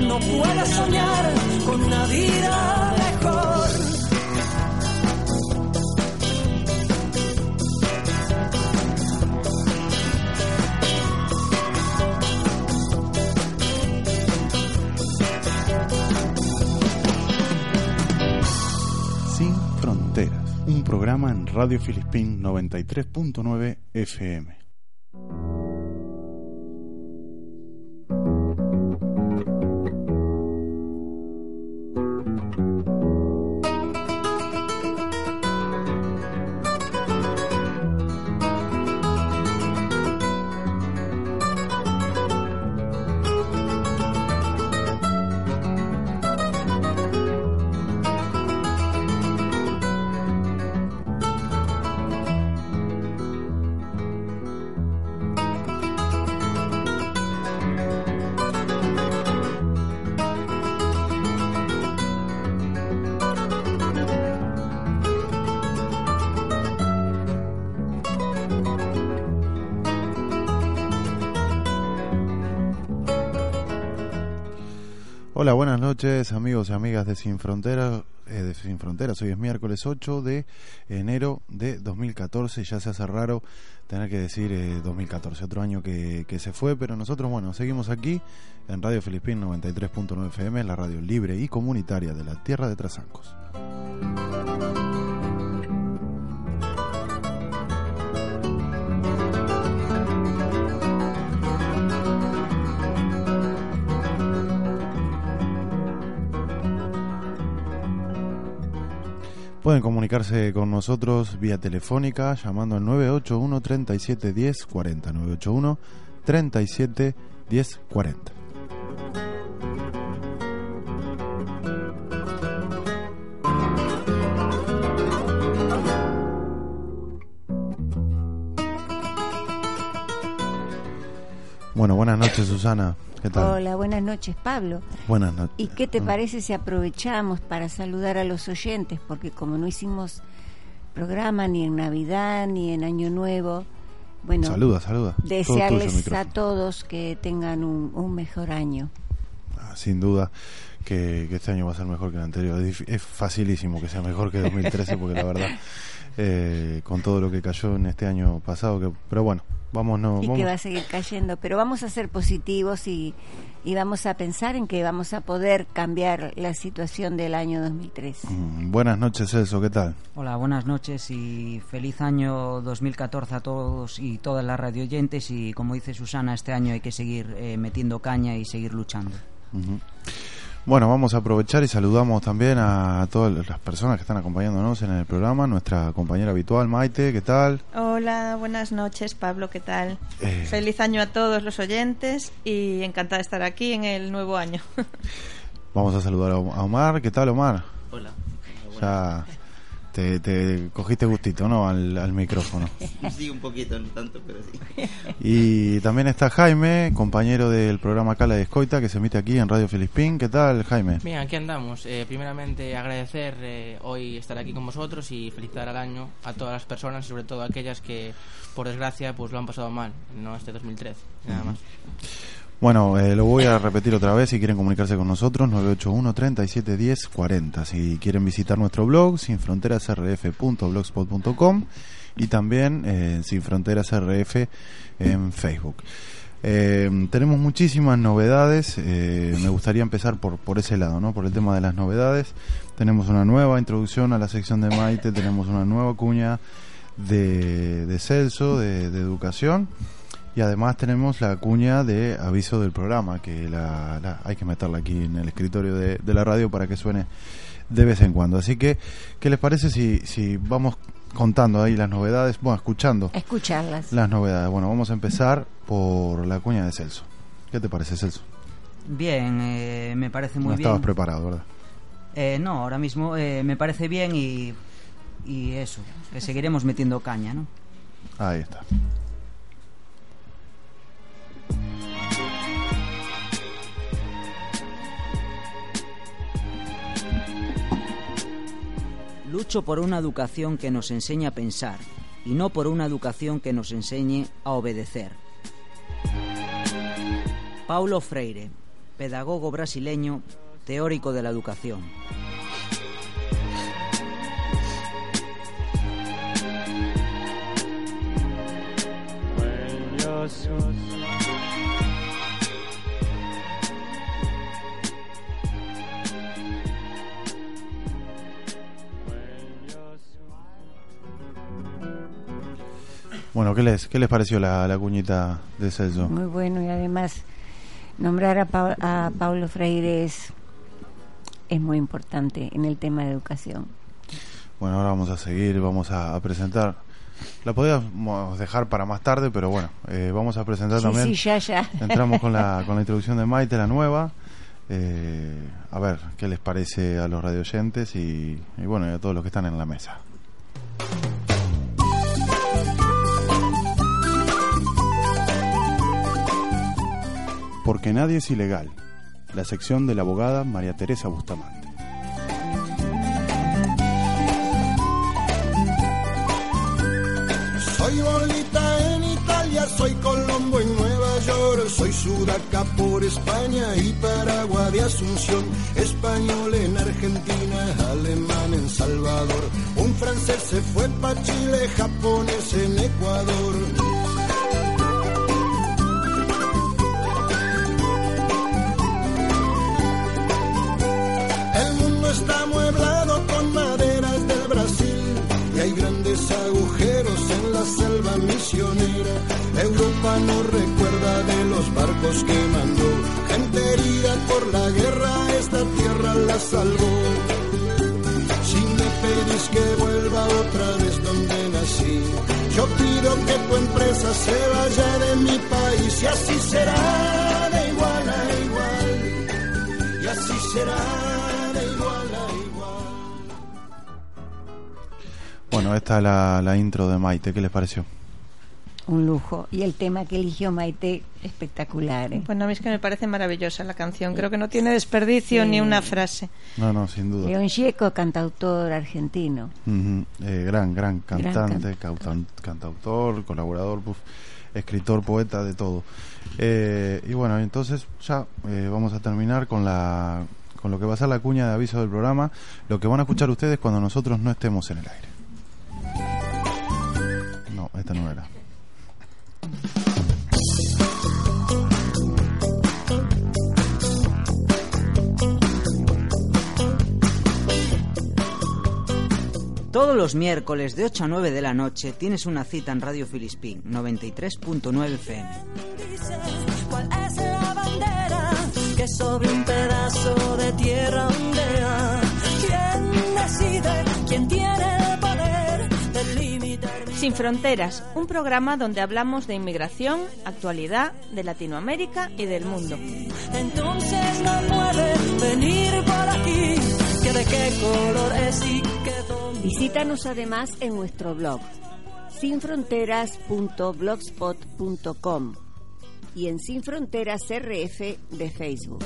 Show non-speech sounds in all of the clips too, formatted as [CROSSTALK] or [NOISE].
No puede soñar con una vida mejor. Sin Fronteras, un programa en Radio Filispín 93.9 FM. Noches amigos y amigas de Sin Fronteras. eh, de Sin Fronteras, hoy es miércoles 8 de enero de 2014 y ya se hace raro tener que decir eh, 2014, otro año que, que se fue, pero nosotros, bueno, seguimos aquí en Radio Filispín 93.9 FM, la radio libre y comunitaria de la tierra de Trasancos. Pueden comunicarse con nosotros vía telefónica llamando al 981 37 10 40 981 37 10 40. Bueno, buenas noches Susana. ¿Qué tal? Hola, buenas noches, Pablo. Buenas noches. ¿Y qué te parece si aprovechamos para saludar a los oyentes? Porque como no hicimos programa ni en Navidad ni en Año Nuevo, bueno, Saluda, saluda. Todo desearles a todos que tengan un, un mejor año. Ah, Sin duda que, que este año va a ser mejor que el anterior. Es, es facilísimo que sea mejor que 2013 porque la verdad, [LAUGHS] eh, con todo lo que cayó en este año pasado, que pero bueno, vamos, no, y vamos. que va a seguir cayendo, pero vamos a ser positivos y, y vamos a pensar en que vamos a poder cambiar la situación del año 2013. Mm, Buenas noches, Celso, ¿qué tal? Hola, buenas noches y feliz año 2014 a todos y todas las radioyentes y como dice Susana, este año hay que seguir eh, metiendo caña y seguir luchando. Ujú. Bueno, vamos a aprovechar y saludamos también a todas las personas que están acompañándonos en el programa. Nuestra compañera habitual, Maite, ¿qué tal? Hola, buenas noches, Pablo, ¿qué tal? Eh. Feliz año a todos los oyentes y encantada de estar aquí en el nuevo año. Vamos a saludar a Omar. ¿Qué tal, Omar? Hola. Ya te, te cogiste gustito, ¿no? Al, al micrófono. [LAUGHS] Sí, un poquito, no tanto, pero sí. Y también está Jaime, compañero del programa Cala de Escoita, que se emite aquí en Radio Filispín. ¿Qué tal, Jaime? Bien, aquí andamos. Eh, primeramente agradecer eh, hoy estar aquí con vosotros y felicitar al año a todas las personas, sobre todo a aquellas que, por desgracia, pues lo han pasado mal, no este 2013, nada más. Bueno, eh, lo voy a repetir otra vez si quieren comunicarse con nosotros, 981 37 10 40. Si quieren visitar nuestro blog, sinfronterasrf.blogspot.com y también eh, Sin Fronteras RF en Facebook. Eh, tenemos muchísimas novedades, eh, me gustaría empezar por, por ese lado, ¿no? por el tema de las novedades. Tenemos una nueva introducción a la sección de Maite, tenemos una nueva cuña de, de Celso, de, de educación. Y además tenemos la cuña de aviso del programa, que la, la- hay que meterla aquí en el escritorio de, de la radio para que suene de vez en cuando. Así que, ¿qué les parece si, si vamos contando ahí las novedades? Bueno, escuchando escucharlas. las novedades. Bueno, vamos a empezar por la cuña de Celso. ¿Qué te parece, Celso? Bien, eh, me parece muy no bien. estabas preparado, ¿verdad? Eh, no, ahora mismo eh, me parece bien y, y eso, que seguiremos metiendo caña, ¿no? Ahí está. Lucho por una educación que nos enseñe a pensar y no por una educación que nos enseñe a obedecer. Paulo Freire, pedagogo brasileño, teórico de la educación. Bueno, ¿qué les, qué les pareció la, la cuñita de Celso? Muy bueno y además nombrar a, Pa- a Paulo Freire es, es muy importante en el tema de educación. Bueno, ahora vamos a seguir, vamos a, a presentar. La podíamos dejar para más tarde, pero bueno, eh, vamos a presentar Sí, también. sí, ya, ya. Entramos con la, [LAUGHS] con la introducción de Maite, la nueva. Eh, a ver qué les parece a los radioyentes y, y bueno, y a todos los que están en la mesa. Porque nadie es ilegal. La sección de la abogada María Teresa Bustamante. Soy Bolita en Italia, soy Colombo en Nueva York, soy Sudaca por España y Paraguay de Asunción, español en Argentina, alemán en Salvador, un francés se fue pa' Chile, japonés en Ecuador. Misionera. Europa no recuerda de los barcos que mandó, gente herida por la guerra, esta tierra la salvó. Si me pedís que vuelva otra vez donde nací, yo pido que tu empresa se vaya de mi país y así será de igual a igual. Y así será de igual a igual. Bueno, esta es la intro de Maite, ¿qué les pareció? Un lujo. Y el tema que eligió Maite, espectacular. ¿eh? Bueno, a mí es que me parece maravillosa la canción. Creo que no tiene desperdicio Sí. ni una frase. No, no, sin duda. León Gieco, cantautor argentino. Eh, gran, gran Gran cantante, cantautor, colaborador, puf, escritor, poeta, de todo. Eh, y bueno, entonces ya eh, vamos a terminar con la con lo que va a ser la cuña de aviso del programa, lo que van a escuchar ustedes cuando nosotros no estemos en el aire. No, esta no era. Todos los miércoles de 8 a 9 de la noche tienes una cita en Radio Filispín 93.9 FM. Cuál es la bandera que sobre un pedazo de tierra ondea. ¿Quién decide? ¿Quién tiene Sin Fronteras, un programa donde hablamos de inmigración, actualidad, de Latinoamérica y del mundo. Entonces no puede venir por aquí. Que de qué color es y qué dónde. Visítanos además en nuestro blog sinfronteras.blogspot.com y en Sin Fronteras RF de Facebook.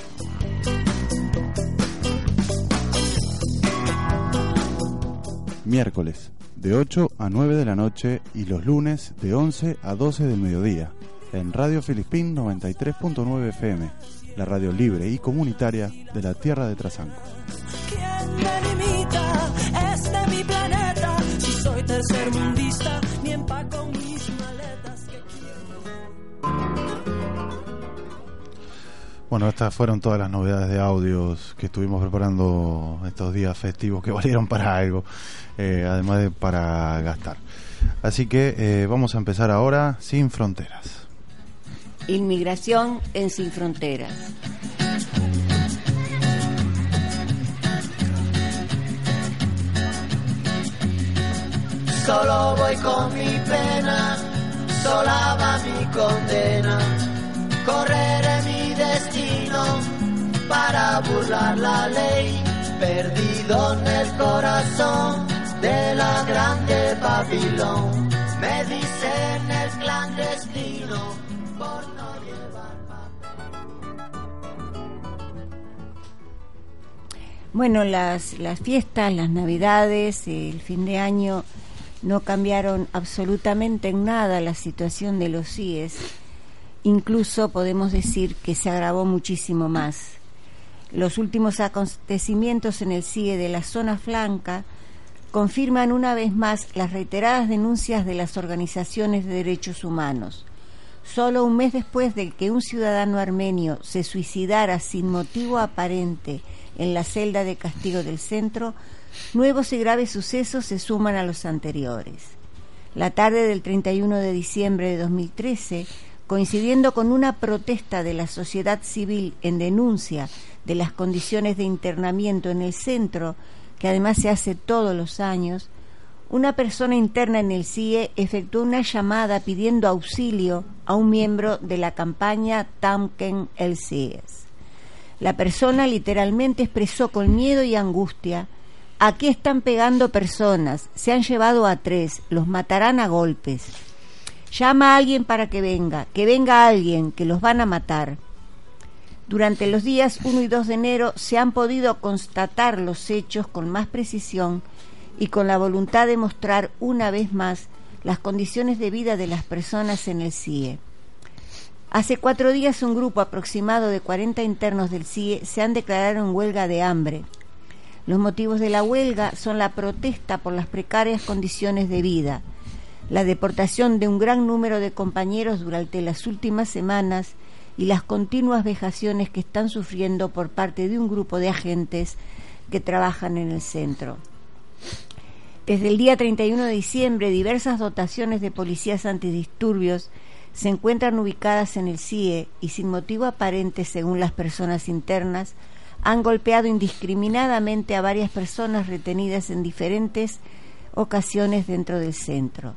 Miércoles, de 8 a 9 de la noche y los lunes, de 11 a 12 del mediodía, en Radio Filispín 93.9 FM, la radio libre y comunitaria de la tierra de Trasancos. ¿Quién me limita? Es de mi planeta. Si soy ni Bueno, estas fueron todas las novedades de audios que estuvimos preparando estos días festivos que [LAUGHS] valieron para algo, eh, además de para gastar. Así que eh, vamos a empezar ahora sin fronteras. Inmigración en Sin Fronteras. Solo voy con mi pena, sola va mi condena. Correré mi destino para burlar la ley, perdido en el corazón de la grande Babilón. Me dicen el clandestino por no llevar Bueno, las, las fiestas, las navidades, el fin de año no cambiaron absolutamente en nada la situación de los CIES. Incluso podemos decir que se agravó muchísimo más. Los últimos acontecimientos en el CIE de la zona flanca confirman una vez más las reiteradas denuncias de las organizaciones de derechos humanos. Solo un mes después de que un ciudadano armenio se suicidara sin motivo aparente en la celda de castigo del centro, nuevos y graves sucesos se suman a los anteriores. La tarde del 31 de diciembre de 2013, coincidiendo con una protesta de la sociedad civil en denuncia de las condiciones de internamiento en el centro, que además se hace todos los años, una persona interna en el CIE efectuó una llamada pidiendo auxilio a un miembro de la campaña Tamken el CIES. La persona literalmente expresó con miedo y angustia, aquí están pegando personas, se han llevado a tres, los matarán a golpes. Llama a alguien para que venga, que venga alguien, que los van a matar. Durante los días 1 y 2 de enero se han podido constatar los hechos con más precisión y con la voluntad de mostrar una vez más las condiciones de vida de las personas en el CIE. Hace cuatro días un grupo aproximado de 40 internos del CIE se han declarado en huelga de hambre. Los motivos de la huelga son la protesta por las precarias condiciones de vida, la deportación de un gran número de compañeros durante las últimas semanas y las continuas vejaciones que están sufriendo por parte de un grupo de agentes que trabajan en el centro. Desde el día 31 de diciembre, diversas dotaciones de policías antidisturbios se encuentran ubicadas en el CIE y sin motivo aparente, según las personas internas, han golpeado indiscriminadamente a varias personas retenidas en diferentes ocasiones dentro del centro.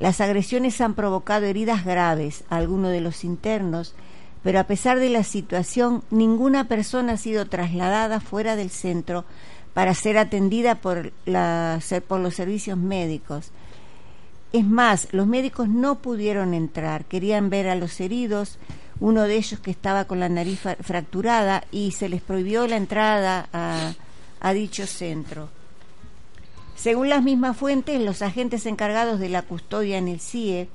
Las agresiones han provocado heridas graves a algunos de los internos, pero a pesar de la situación, ninguna persona ha sido trasladada fuera del centro para ser atendida por, los servicios médicos. Es más, los médicos no pudieron entrar, querían ver a los heridos, uno de ellos que estaba con la nariz fracturada y se les prohibió la entrada a dicho centro. Según las mismas fuentes, los agentes encargados de la custodia en el CIE,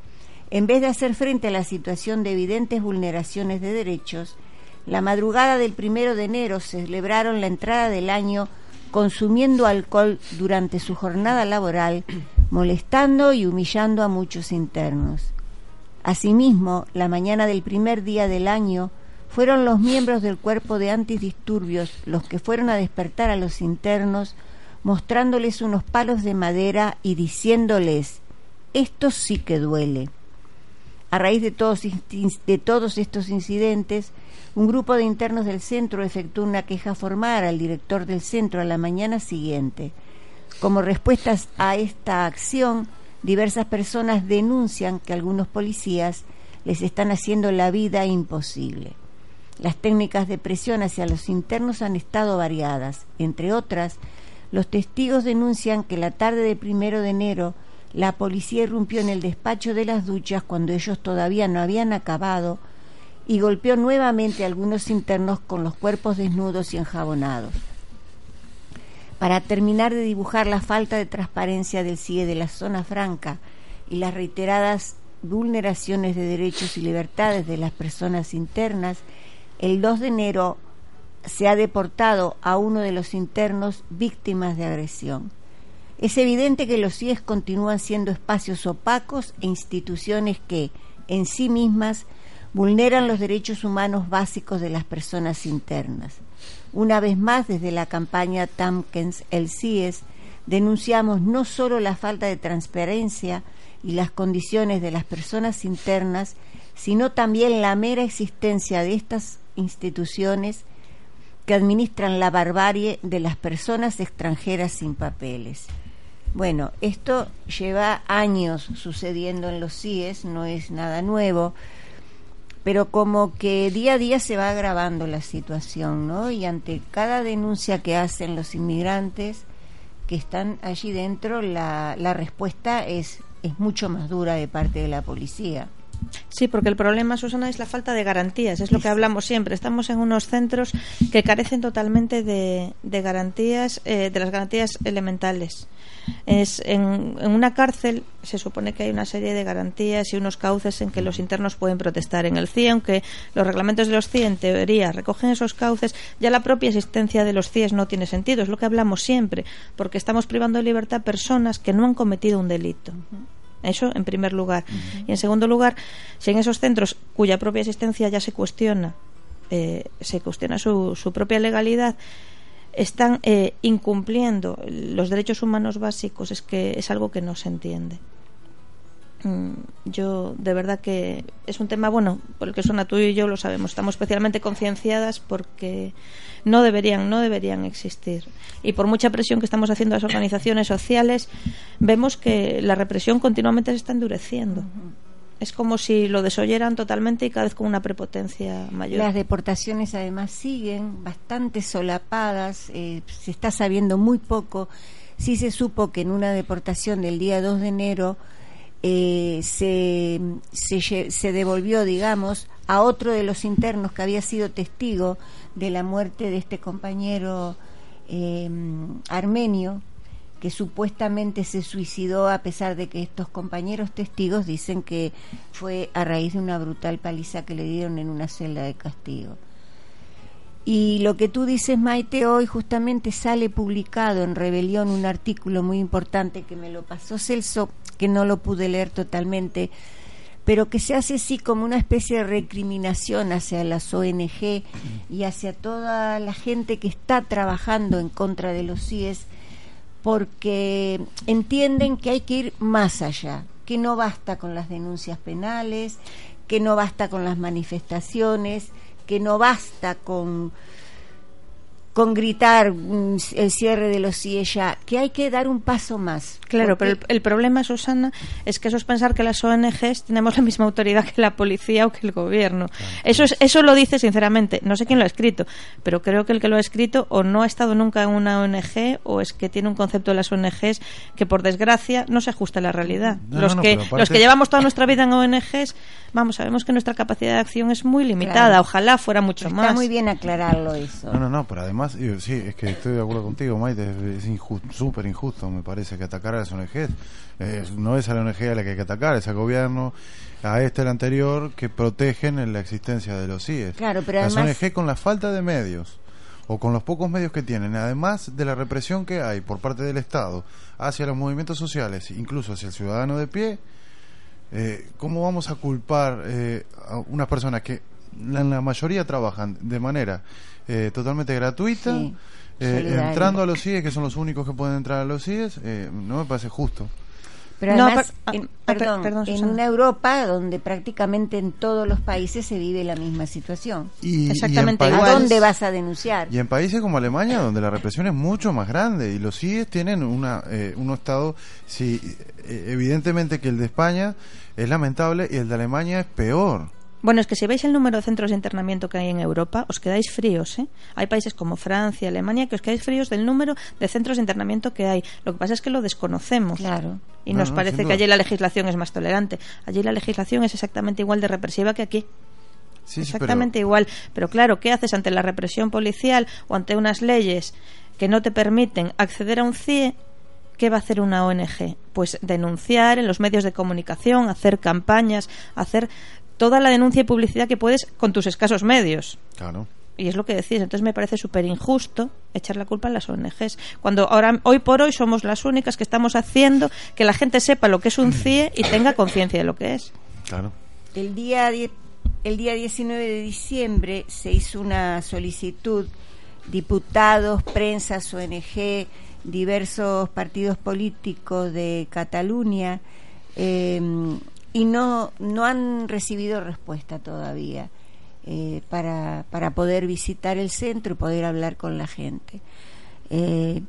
en vez de hacer frente a la situación de evidentes vulneraciones de derechos, la madrugada del primero de enero celebraron la entrada del año consumiendo alcohol durante su jornada laboral, molestando y humillando a muchos internos. Asimismo, la mañana del primer día del año, fueron los miembros del cuerpo de antidisturbios los que fueron a despertar a los internos, mostrándoles unos palos de madera y diciéndoles, esto sí que duele. A raíz de todos, estos incidentes, un grupo de internos del centro efectuó una queja formal al director del centro a la mañana siguiente. Como respuestas a esta acción, diversas personas denuncian que algunos policías les están haciendo la vida imposible. Las técnicas de presión hacia los internos han estado variadas. Entre otras, los testigos denuncian que la tarde de primero de enero la policía irrumpió en el despacho de las duchas cuando ellos todavía no habían acabado y golpeó nuevamente a algunos internos con los cuerpos desnudos y enjabonados. Para terminar de dibujar la falta de transparencia del CIE de la zona franca y las reiteradas vulneraciones de derechos y libertades de las personas internas, el 2 de enero se ha deportado a uno de los internos víctimas de agresión. Es evidente que los CIES continúan siendo espacios opacos e instituciones que, en sí mismas, vulneran los derechos humanos básicos de las personas internas. Una vez más, desde la campaña Tamkens, el CIES, denunciamos no solo la falta de transparencia y las condiciones de las personas internas, sino también la mera existencia de estas instituciones que administran la barbarie de las personas extranjeras sin papeles. Bueno, esto lleva años sucediendo en los CIES, no es nada nuevo, pero como que día a día se va agravando la situación, ¿no? Y ante cada denuncia que hacen los inmigrantes que están allí dentro, la, la respuesta es, es mucho más dura de parte de la policía. Sí, porque el problema, Susana, es la falta de garantías. Es lo que hablamos siempre. Estamos en unos centros que carecen totalmente de, garantías, eh, de las garantías elementales. Es en, una cárcel se supone que hay una serie de garantías y unos cauces en que los internos pueden protestar. En el CIE, aunque los reglamentos de los CIE en teoría recogen esos cauces, ya la propia existencia de los CIE no tiene sentido. Es lo que hablamos siempre, porque estamos privando de libertad a personas que no han cometido un delito. Eso en primer lugar. Y en segundo lugar, si en esos centros cuya propia existencia ya se cuestiona, eh, se cuestiona su, su, propia legalidad, están eh, incumpliendo los derechos humanos básicos, es que es algo que no se entiende. Mm, yo de verdad que es un tema bueno por el que suena tú y yo lo sabemos estamos especialmente concienciadas porque no deberían no deberían existir y por mucha presión que estamos haciendo a las organizaciones sociales vemos que la represión continuamente se está endureciendo es como si lo desoyeran totalmente y cada vez con una prepotencia mayor. Las deportaciones además siguen bastante solapadas, eh, se está sabiendo muy poco. Sí se supo que en una deportación del día 2 de enero eh, se, se, devolvió, digamos, a otro de los internos que había sido testigo de la muerte de este compañero eh, armenio, que supuestamente se suicidó a pesar de que estos compañeros testigos dicen que fue a raíz de una brutal paliza que le dieron en una celda de castigo. Y lo que tú dices, Maite, hoy justamente sale publicado en Rebelión un artículo muy importante que me lo pasó Celso que no lo pude leer totalmente, pero que se hace así como una especie de recriminación hacia las ONG y hacia toda la gente que está trabajando en contra de los CIES, porque entienden que hay que ir más allá, que no basta con las denuncias penales, que no basta con las manifestaciones, que no basta con con gritar mm, el cierre de los CIE que hay que dar un paso más. Claro, pero el, problema, Susana, es que eso es pensar que las ONGs tenemos la misma autoridad que la policía o que el gobierno. Eso, es, eso lo dice sinceramente. No sé quién lo ha escrito, pero creo que el que lo ha escrito o no ha estado nunca en una ONG o es que tiene un concepto de las ONGs que, por desgracia, no se ajusta a la realidad. los, que, los que llevamos toda nuestra vida en ONGs, vamos, sabemos que nuestra capacidad de acción es muy limitada. Ojalá fuera mucho más. Está muy bien aclararlo eso. No, no, no, pero además sí, es que estoy de acuerdo contigo, Maite, es súper injusto, me parece, que atacar a las ONG. no es a la ONG a la que hay que atacar, es al gobierno, a este, el anterior, que protegen la existencia de los CIES. Claro, pero las ONG con la falta de medios o con los pocos medios que tienen, además de la represión que hay por parte del Estado hacia los movimientos sociales, incluso hacia el ciudadano de pie, eh, ¿cómo vamos a culpar eh, a unas personas que la, la mayoría trabajan de manera eh, totalmente gratuita. Eh, entrando a los CIES, que son los únicos que pueden entrar a los CIES, eh, no me parece justo. Pero No, además, per- ah, en, ah, per- perdón, perdón, en una Europa donde prácticamente en todos los países se vive la misma situación. Y, Exactamente y ¿A dónde vas a denunciar? Y en países como Alemania, donde la represión es mucho más grande y los CIES tienen una, eh, un estado, sí, eh, evidentemente que el de España es lamentable y el de Alemania es peor. Bueno, es que si veis el número de centros de internamiento que hay en Europa, os quedáis fríos, ¿eh? Hay países como Francia, Alemania, que os quedáis fríos del número de centros de internamiento que hay. Lo que pasa es que lo desconocemos. Claro. Y No, nos no, parece que allí la legislación es más tolerante. Allí la legislación es exactamente igual de represiva que aquí. Sí, sí, exactamente igual. Pero claro, ¿qué haces ante la represión policial o ante unas leyes que no te permiten acceder a un CIE? ¿Qué va a hacer una ONG? Pues denunciar en los medios de comunicación, hacer campañas, hacer toda la denuncia y publicidad que puedes con tus escasos medios. claro. Y es lo que decís. Entonces me parece súper injusto echar la culpa a las ONGs. Cuando ahora, hoy por hoy somos las únicas que estamos haciendo que la gente sepa lo que es un [CLEARS THROAT] CIE y tenga conciencia de lo que es. Claro. El día, die- el día 19 de diciembre se hizo una solicitud, diputados, prensas, ONG, diversos partidos políticos de Cataluña, eh, y no, no han recibido respuesta todavía eh, para, para poder visitar el centro y poder hablar con la gente. Eh,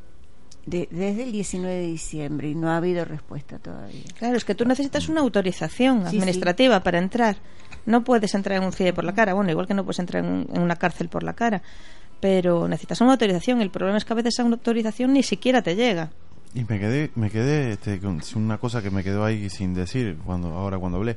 de- desde el 19 de diciembre y no ha habido respuesta todavía. Claro, es que tú necesitas una autorización Sí, administrativa para entrar. No puedes entrar en un CIE por la cara. Bueno, igual que no puedes entrar en, en una cárcel por la cara. Pero necesitas una autorización. El problema es que a veces esa autorización ni siquiera te llega. Y me quedé, me quedé este, con una cosa que me quedó ahí sin decir cuando ahora cuando hablé.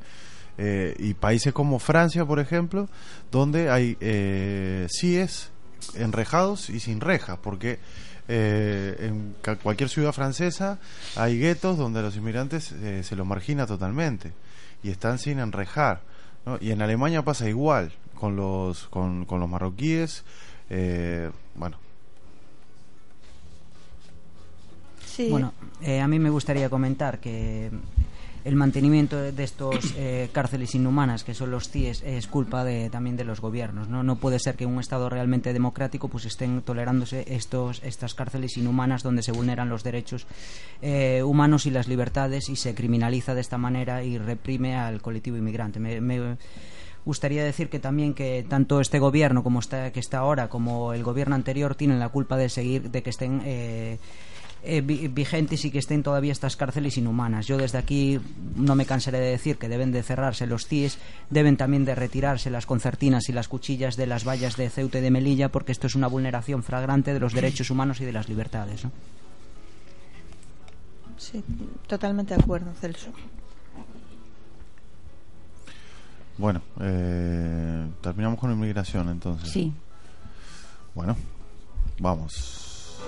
Eh, y países como Francia, por ejemplo, donde hay eh, CIES enrejados y sin rejas, porque eh, en cualquier ciudad francesa hay guetos donde los inmigrantes eh, se los margina totalmente y están sin enrejar. Y en Alemania pasa igual con los, con, con los marroquíes. eh, bueno, Bueno, eh, a mí me gustaría comentar que el mantenimiento de estos eh, cárceles inhumanas, que son los CIES, es culpa de, también de los gobiernos. ¿no? no puede ser que en un Estado realmente democrático pues estén tolerándose estos, estas cárceles inhumanas donde se vulneran los derechos eh, humanos y las libertades y se criminaliza de esta manera y reprime al colectivo inmigrante. Me- me, gustaría decir que también que tanto este gobierno como está que está ahora como el gobierno anterior tienen la culpa de seguir de que estén eh, eh, vi- vigentes y que estén todavía estas cárceles inhumanas. Yo desde aquí no me cansaré de decir que deben de cerrarse los CIES, deben también de retirarse las concertinas y las cuchillas de las vallas de Ceuta y de Melilla porque esto es una vulneración flagrante de los derechos humanos y de las libertades. ¿no? Sí, totalmente de acuerdo, Celso. bueno, eh, terminamos con inmigración entonces. Sí. Bueno, vamos.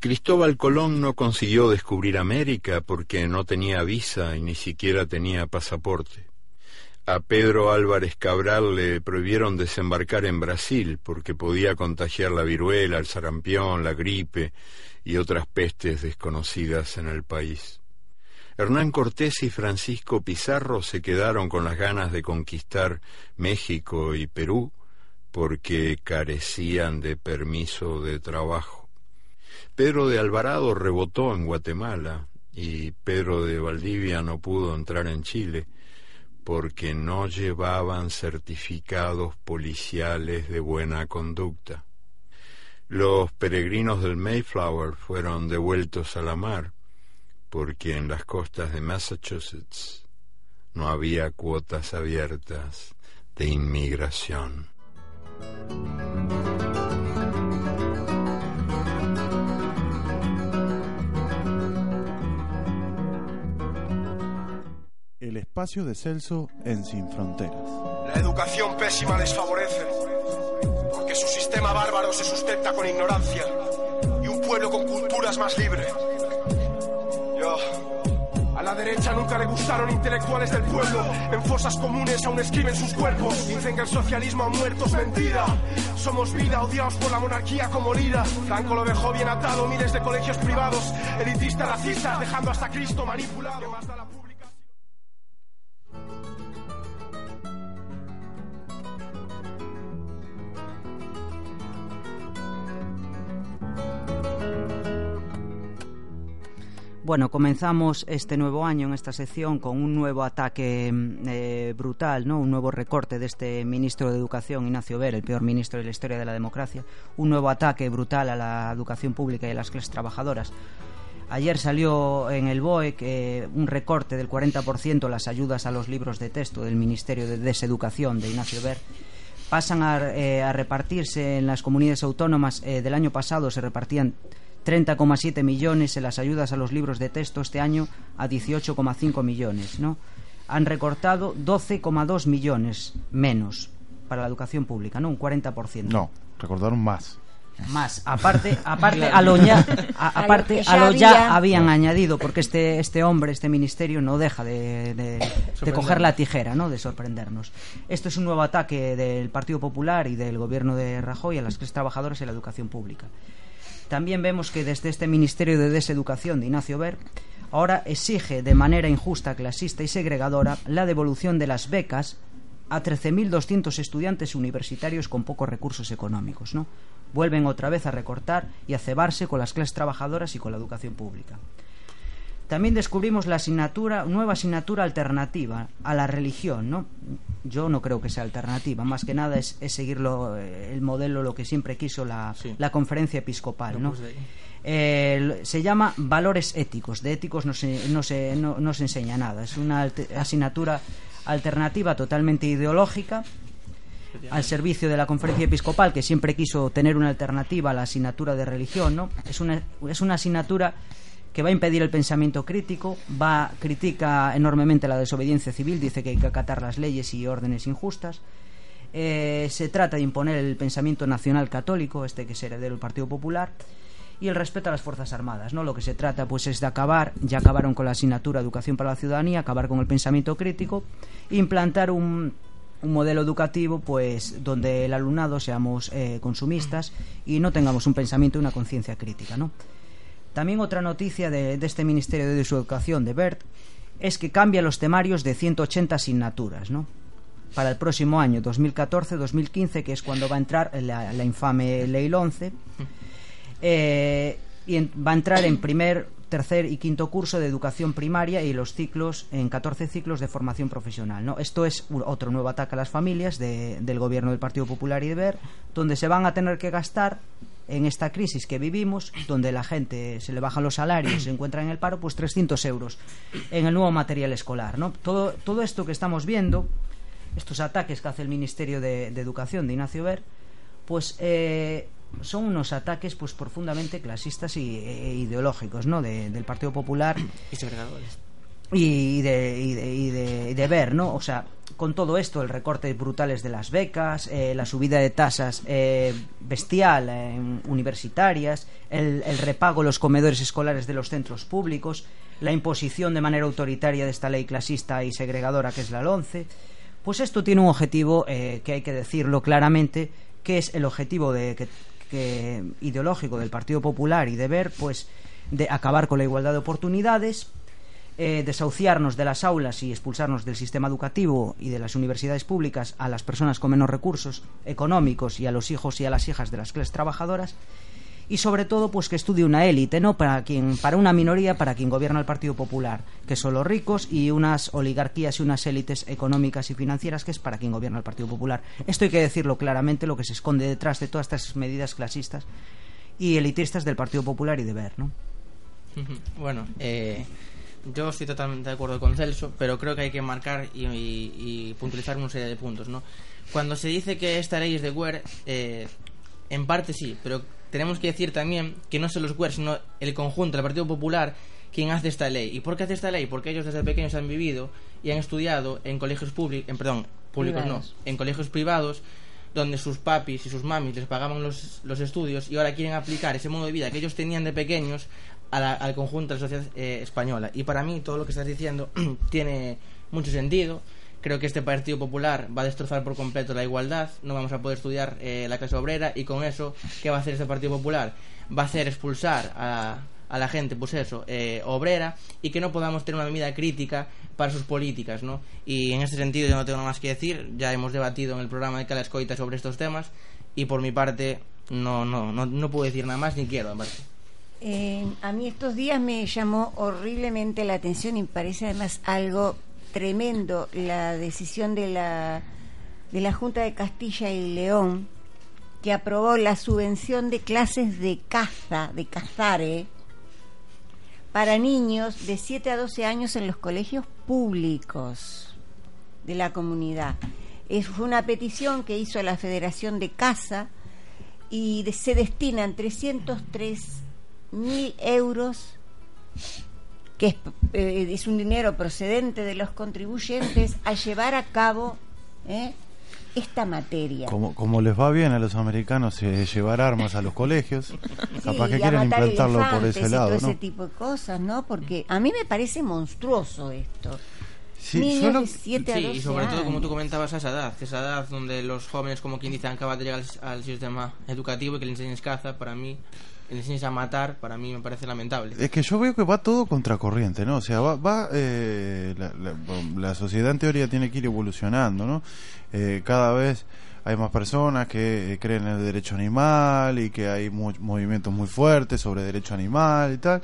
Cristóbal Colón no consiguió descubrir América porque no tenía visa y ni siquiera tenía pasaporte. A Pedro Álvarez Cabral le prohibieron desembarcar en Brasil porque podía contagiar la viruela, el sarampión, la gripe y otras pestes desconocidas en el país. Hernán Cortés y Francisco Pizarro se quedaron con las ganas de conquistar México y Perú porque carecían de permiso de trabajo. Pedro de Alvarado rebotó en Guatemala y Pedro de Valdivia no pudo entrar en Chile porque no llevaban certificados policiales de buena conducta. Los peregrinos del Mayflower fueron devueltos a la mar porque en las costas de Massachusetts no había cuotas abiertas de inmigración. Espacio de Celso en Sin Fronteras. La educación pésima les favorece, porque su sistema bárbaro se sustenta con ignorancia y un pueblo con cultura es más libre. Yo, a la derecha nunca le gustaron intelectuales del pueblo. En fosas comunes aún escriben sus cuerpos. Dicen que el socialismo ha muerto, es mentira. Somos vida, odiados por la monarquía como Lira. Franco lo dejó bien atado, miles de colegios privados. Elitistas, racistas, dejando hasta Cristo manipulado. Bueno, comenzamos este nuevo año en esta sección con un nuevo ataque eh, brutal, ¿no? un nuevo recorte de este ministro de Educación, Ignacio Ver, el peor ministro de la historia de la democracia, un nuevo ataque brutal a la educación pública y a las clases trabajadoras. Ayer salió en el BOE que un recorte del 40% las ayudas a los libros de texto del Ministerio de Deseducación de Ignacio Ver pasan a, eh, a repartirse en las comunidades autónomas. Eh, del año pasado se repartían 30,7 millones en las ayudas a los libros de texto este año a 18,5 millones, ¿no? Han recortado 12,2 millones menos para la educación pública, ¿no? Un 40%. No, recordaron más. Más, aparte, [LAUGHS] aparte a lo ya, [LAUGHS] a- aparte a lo ya habían añadido, porque este este hombre, este ministerio no deja de, de- de coger la tijera, ¿no? De sorprendernos. Esto es un nuevo ataque del Partido Popular y del gobierno de Rajoy a las clases trabajadoras y la educación pública. También vemos que desde este Ministerio de Deseducación de Ignacio Ver ahora exige de manera injusta, clasista y segregadora la devolución de las becas a 13.200 estudiantes universitarios con pocos recursos económicos, ¿no? Vuelven otra vez a recortar y a cebarse con las clases trabajadoras y con la educación pública. También descubrimos la asignatura, nueva asignatura alternativa a la religión, ¿no? Yo no creo que sea alternativa, más que nada es, es seguir lo- eh, el modelo, lo que siempre quiso la, la conferencia episcopal, ¿no? Eh, se llama valores éticos. De éticos no se, no se, no, no se enseña nada. Es una asignatura alternativa totalmente ideológica al servicio de la conferencia episcopal que siempre quiso tener una alternativa a la asignatura de religión, ¿no? Es una, es una asignatura que va a impedir el pensamiento crítico, va critica enormemente la desobediencia civil, dice que hay que acatar las leyes y órdenes injustas. Eh, se trata de imponer el pensamiento nacional católico, este que es heredero del Partido Popular, y el respeto a las Fuerzas Armadas. ¿no? Lo que se trata pues es de acabar, ya acabaron con la asignatura Educación para la Ciudadanía, acabar con el pensamiento crítico, implantar un, un modelo educativo pues donde el alumnado seamos eh, consumistas y no tengamos un pensamiento y una conciencia crítica. ¿no? También otra noticia de, este Ministerio de Educación de BERT es que cambia los temarios de 180 asignaturas, ¿no? Para el próximo año, 2014-2015, que es cuando va a entrar la, infame Ley 11, eh, y va a entrar en primer, tercer y quinto curso de educación primaria y los ciclos, en 14 ciclos de formación profesional. ¿no? Esto es otro nuevo ataque a las familias de- del gobierno del Partido Popular y de BER, donde se van a tener que gastar en esta crisis que vivimos, donde la gente se le bajan los salarios, se encuentra en el paro, pues 300 euros en el nuevo material escolar. ¿no? Todo, todo esto que estamos viendo, estos ataques que hace el Ministerio de, Educación de Ignacio Ver, pues eh, son unos ataques pues profundamente clasistas y e ideológicos, ¿no? De- del Partido Popular Y segregadores. Y de, y de, y de- ver, ¿no? O sea, con todo esto, el recorte brutales de las becas, eh, la subida de tasas eh, bestial en universitarias, el, el repago de los comedores escolares de los centros públicos, la imposición de manera autoritaria de esta ley clasista y segregadora que es la LONCE, pues esto tiene un objetivo eh, que hay que decirlo claramente, que es el objetivo de que, que- ideológico del Partido Popular y de ver, pues, de acabar con la igualdad de oportunidades, eh, desahuciarnos de las aulas y expulsarnos del sistema educativo y de las universidades públicas a las personas con menos recursos económicos y a los hijos y a las hijas de las clases trabajadoras y sobre todo pues que estudie una élite no para quien para una minoría para quien gobierna el Partido Popular que son los ricos y unas oligarquías y unas élites económicas y financieras que es para quien gobierna el Partido Popular. Esto hay que decirlo claramente lo que se esconde detrás de todas estas medidas clasistas y elitistas del Partido Popular y de ver no Bueno, eh, yo estoy totalmente de acuerdo con Celso, pero creo que hay que marcar y, y- y puntualizar una serie de puntos, ¿no? Cuando se dice que esta ley es de Guer, eh, en parte sí, pero tenemos que decir también que no son los Guer, sino el conjunto, el Partido Popular, quien hace esta ley. ¿Y por qué hace esta ley? Porque ellos desde pequeños han vivido y han estudiado en colegios públicos, en, perdón, públicos Privados. no, en colegios privados, donde sus papis y sus mamis les pagaban los, los estudios y ahora quieren aplicar ese modo de vida que ellos tenían de pequeños a la- al conjunto de la sociedad eh, española. Y para mí todo lo que estás diciendo [CLEARS THROAT] tiene mucho sentido. Creo que este Partido Popular va a destrozar por completo la igualdad, no vamos a poder estudiar eh, la clase obrera y con eso, ¿qué va a hacer este Partido Popular? Va a hacer expulsar a, a la gente, pues eso, eh, obrera y que no podamos tener una medida crítica para sus políticas, ¿no? Y en este sentido yo no tengo nada más que decir, ya hemos debatido en el programa de Cala Escoita sobre estos temas y por mi parte no, no, no, no puedo decir nada más ni quiero, aparte. Eh, a mí estos días me llamó horriblemente la atención y parece además algo tremendo la decisión de la de la Junta de Castilla y León que aprobó la subvención de clases de caza, de cazare, para niños de 7 a 12 años en los colegios públicos de la comunidad. Es, fue una petición que hizo la Federación de Caza y se destinan 303 mil euros, que es, eh, es un dinero procedente de los contribuyentes, a llevar a cabo ¿eh? esta materia. Como, como les va bien a los americanos eh, llevar armas a los colegios, Sí, [LAUGHS] capaz que a quieren implantarlo por ese y todo lado, ese ¿no? tipo de cosas, ¿no? Porque a mí me parece monstruoso esto. Sí, Niños lo- de 7 a Sí, 12 y sobre todo, como tú años. comentabas, a esa edad, esa edad donde los jóvenes, como quien dice, acaban de llegar al, al sistema educativo y que le enseñes caza, para mí, le enseñes a matar, para mí me parece lamentable. Es que yo veo que va todo contracorriente, ¿no? O sea, va, va eh, la sociedad en teoría tiene que ir evolucionando, ¿no? Eh, cada vez hay más personas que eh, creen en el derecho animal y que hay mu- movimientos muy fuertes sobre derecho animal y tal.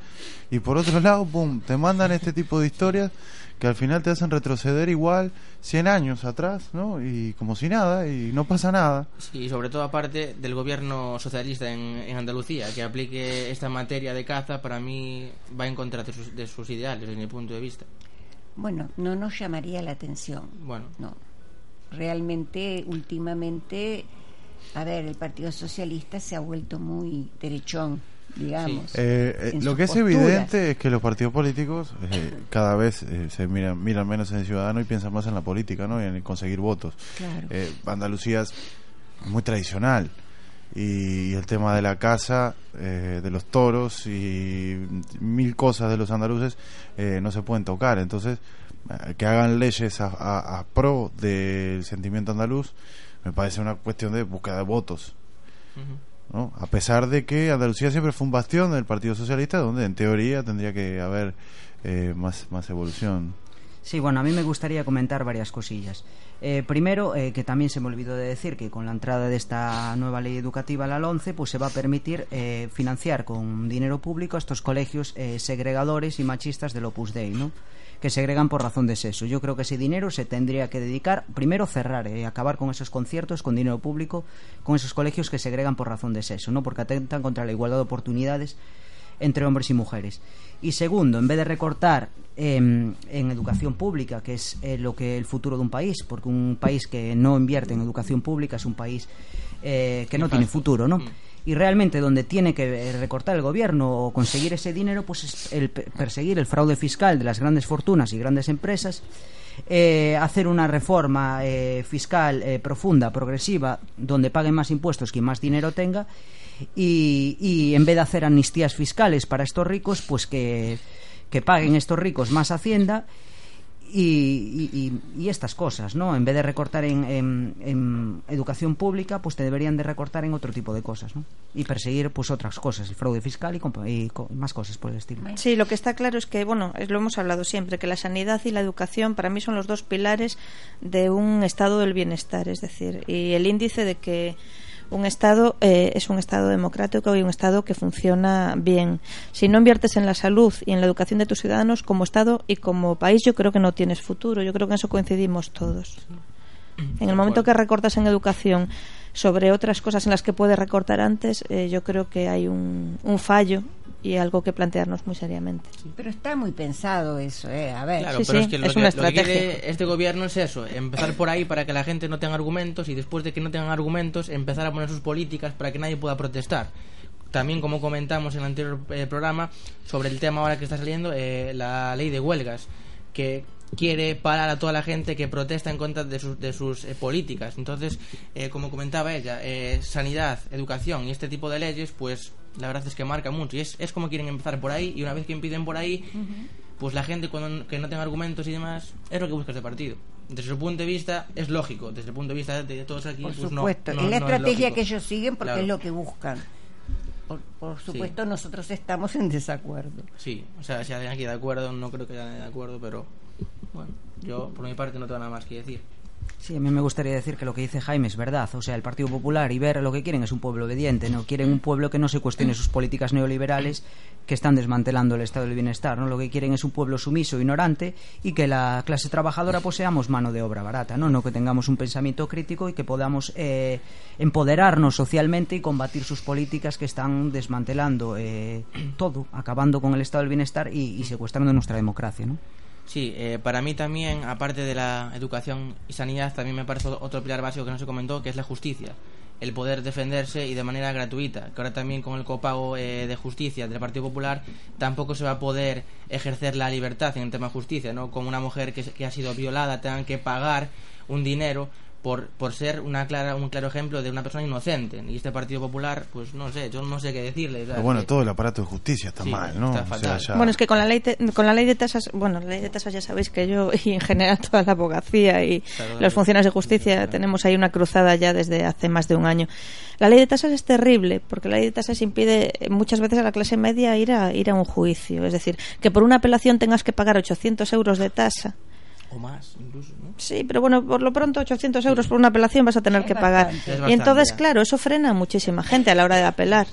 Y por otro lado, pum, te mandan este tipo de historias que al final te hacen retroceder igual 100 años atrás, ¿no? Y como si nada, y no pasa nada. Sí, y sobre todo aparte del gobierno socialista en, en Andalucía, que aplique esta materia de caza, para mí va en contra de sus, de sus ideales, desde mi punto de vista. Bueno, no nos llamaría la atención. Bueno, No. Realmente, últimamente, a ver, el Partido Socialista se ha vuelto muy derechón, digamos. Eh, eh, lo que es evidente es que los partidos políticos eh, cada vez eh, se miran, miran menos en el ciudadano y piensan más en la política, ¿no? Y en conseguir votos. Claro. Eh, Andalucía es muy tradicional y, el tema de la casa, eh, de los toros y mil cosas de los andaluces eh, no se pueden tocar. Entonces, que hagan leyes a, a- a pro del sentimiento andaluz me parece una cuestión de búsqueda de votos. ¿No? A pesar de que Andalucía siempre fue un bastión del Partido Socialista, donde en teoría tendría que haber eh, más, más evolución. Sí, bueno, a mí me gustaría comentar varias cosillas. Eh, primero, eh, que también se me olvidó de decir que con la entrada de esta nueva ley educativa, la 11, pues se va a permitir eh, financiar con dinero público a estos colegios eh, segregadores y machistas del Opus Dei, ¿no? Que segregan por razón de sexo. Yo creo que ese dinero se tendría que dedicar, primero cerrar, eh, acabar con esos conciertos con dinero público, con esos colegios que segregan por razón de sexo, ¿no? porque atentan contra la igualdad de oportunidades entre hombres y mujeres. Y segundo, en vez de recortar em, en educación pública, que es eh, lo que el futuro de un país, porque un país que no invierte en educación pública es un país eh, que no tiene futuro, ¿no? Y realmente donde tiene que eh, recortar el gobierno o conseguir ese dinero, pues es el pe- perseguir el fraude fiscal de las grandes fortunas y grandes empresas, eh, hacer una reforma eh, fiscal eh, profunda, progresiva, donde paguen más impuestos quien más dinero tenga y, y en vez de hacer amnistías fiscales para estos ricos, pues que, que paguen estos ricos más hacienda y, y- y- y estas cosas, ¿no? En vez de recortar en, en- en educación pública, pues te deberían de recortar en otro tipo de cosas, ¿no? Y perseguir, pues, otras cosas, el fraude fiscal y, y más cosas por el estilo. Sí, lo que está claro es que, bueno, es- lo hemos hablado siempre, que la sanidad y la educación para mí son los dos pilares de un estado del bienestar, es decir, y el índice de que un estado eh, es un estado democrático y un estado que funciona bien. Si no inviertes en la salud y en la educación de tus ciudadanos como estado y como país, yo creo que no tienes futuro. Yo creo que en eso coincidimos todos. En el momento que recortas en educación sobre otras cosas en las que puedes recortar antes, eh, yo creo que hay un, un fallo y algo que plantearnos muy seriamente. Pero está muy pensado eso, ¿eh? A ver. Claro, Sí, pero sí, es que, lo, es que una lo que quiere este gobierno es eso, empezar por ahí para que la gente no tenga argumentos y después de que no tengan argumentos empezar a poner sus políticas para que nadie pueda protestar. También, como comentamos en el anterior eh, programa, sobre el tema ahora que está saliendo, eh, la ley de huelgas, que quiere parar a toda la gente que protesta en contra de sus, de sus eh, políticas. Entonces, eh, como comentaba ella, eh, sanidad, educación y este tipo de leyes, pues la verdad es que marca mucho. Y es, es como quieren empezar por ahí, y una vez que empiecen por ahí, pues la gente cuando, que no tenga argumentos y demás, es lo que busca este partido. Desde su punto de vista, es lógico. Desde el punto de vista de todos aquí, Por pues supuesto, no, es la no estrategia que ellos siguen porque Claro. es lo que buscan. Por, por supuesto, nosotros estamos en desacuerdo. Sí, o sea, si hay aquí de acuerdo, no creo que haya de acuerdo, pero bueno, yo por mi parte no tengo nada más que decir. Sí, a mí me gustaría decir que lo que dice Jaime es verdad. O sea, el Partido Popular y ver lo que quieren es un pueblo obediente, ¿no? Quieren un pueblo que no se cuestione sus políticas neoliberales que están desmantelando el estado del bienestar, ¿no? Lo que quieren es un pueblo sumiso, ignorante y que la clase trabajadora poseamos mano de obra barata, ¿no? No que tengamos un pensamiento crítico y que podamos eh, empoderarnos socialmente y combatir sus políticas que están desmantelando eh, todo, acabando con el estado del bienestar y, y secuestrando nuestra democracia, ¿no? Sí, eh, para mí también, aparte de la educación y sanidad, también me parece otro pilar básico que no se comentó, que es la justicia. El poder defenderse y de manera gratuita. Que ahora también con el copago eh, de justicia del Partido Popular tampoco se va a poder ejercer la libertad en el tema de justicia, ¿no? Como una mujer que, que ha sido violada tengan que pagar un dinero por, por ser una clara, un claro ejemplo de una persona inocente. Y este Partido Popular, pues no sé, yo no sé qué decirle. Pero bueno, que- todo el aparato de justicia está Sí, mal, ¿no? está O sea, fatal. ya- Bueno, es que con la ley de, con la ley de tasas, bueno, la ley de tasas ya sabéis que yo y en general toda la abogacía y Claro, los funcionarios de justicia tenemos ahí una cruzada ya desde hace más de un año. La ley de tasas es terrible porque la ley de tasas impide muchas veces a la clase media ir a ir a un juicio, es decir, que por una apelación tengas que pagar 800 euros de tasa. O más, incluso, ¿no? Sí, pero bueno, por lo pronto 800 euros por una apelación vas a tener Es que pagar. bastante. Y entonces, claro, eso frena a muchísima gente a la hora de apelar.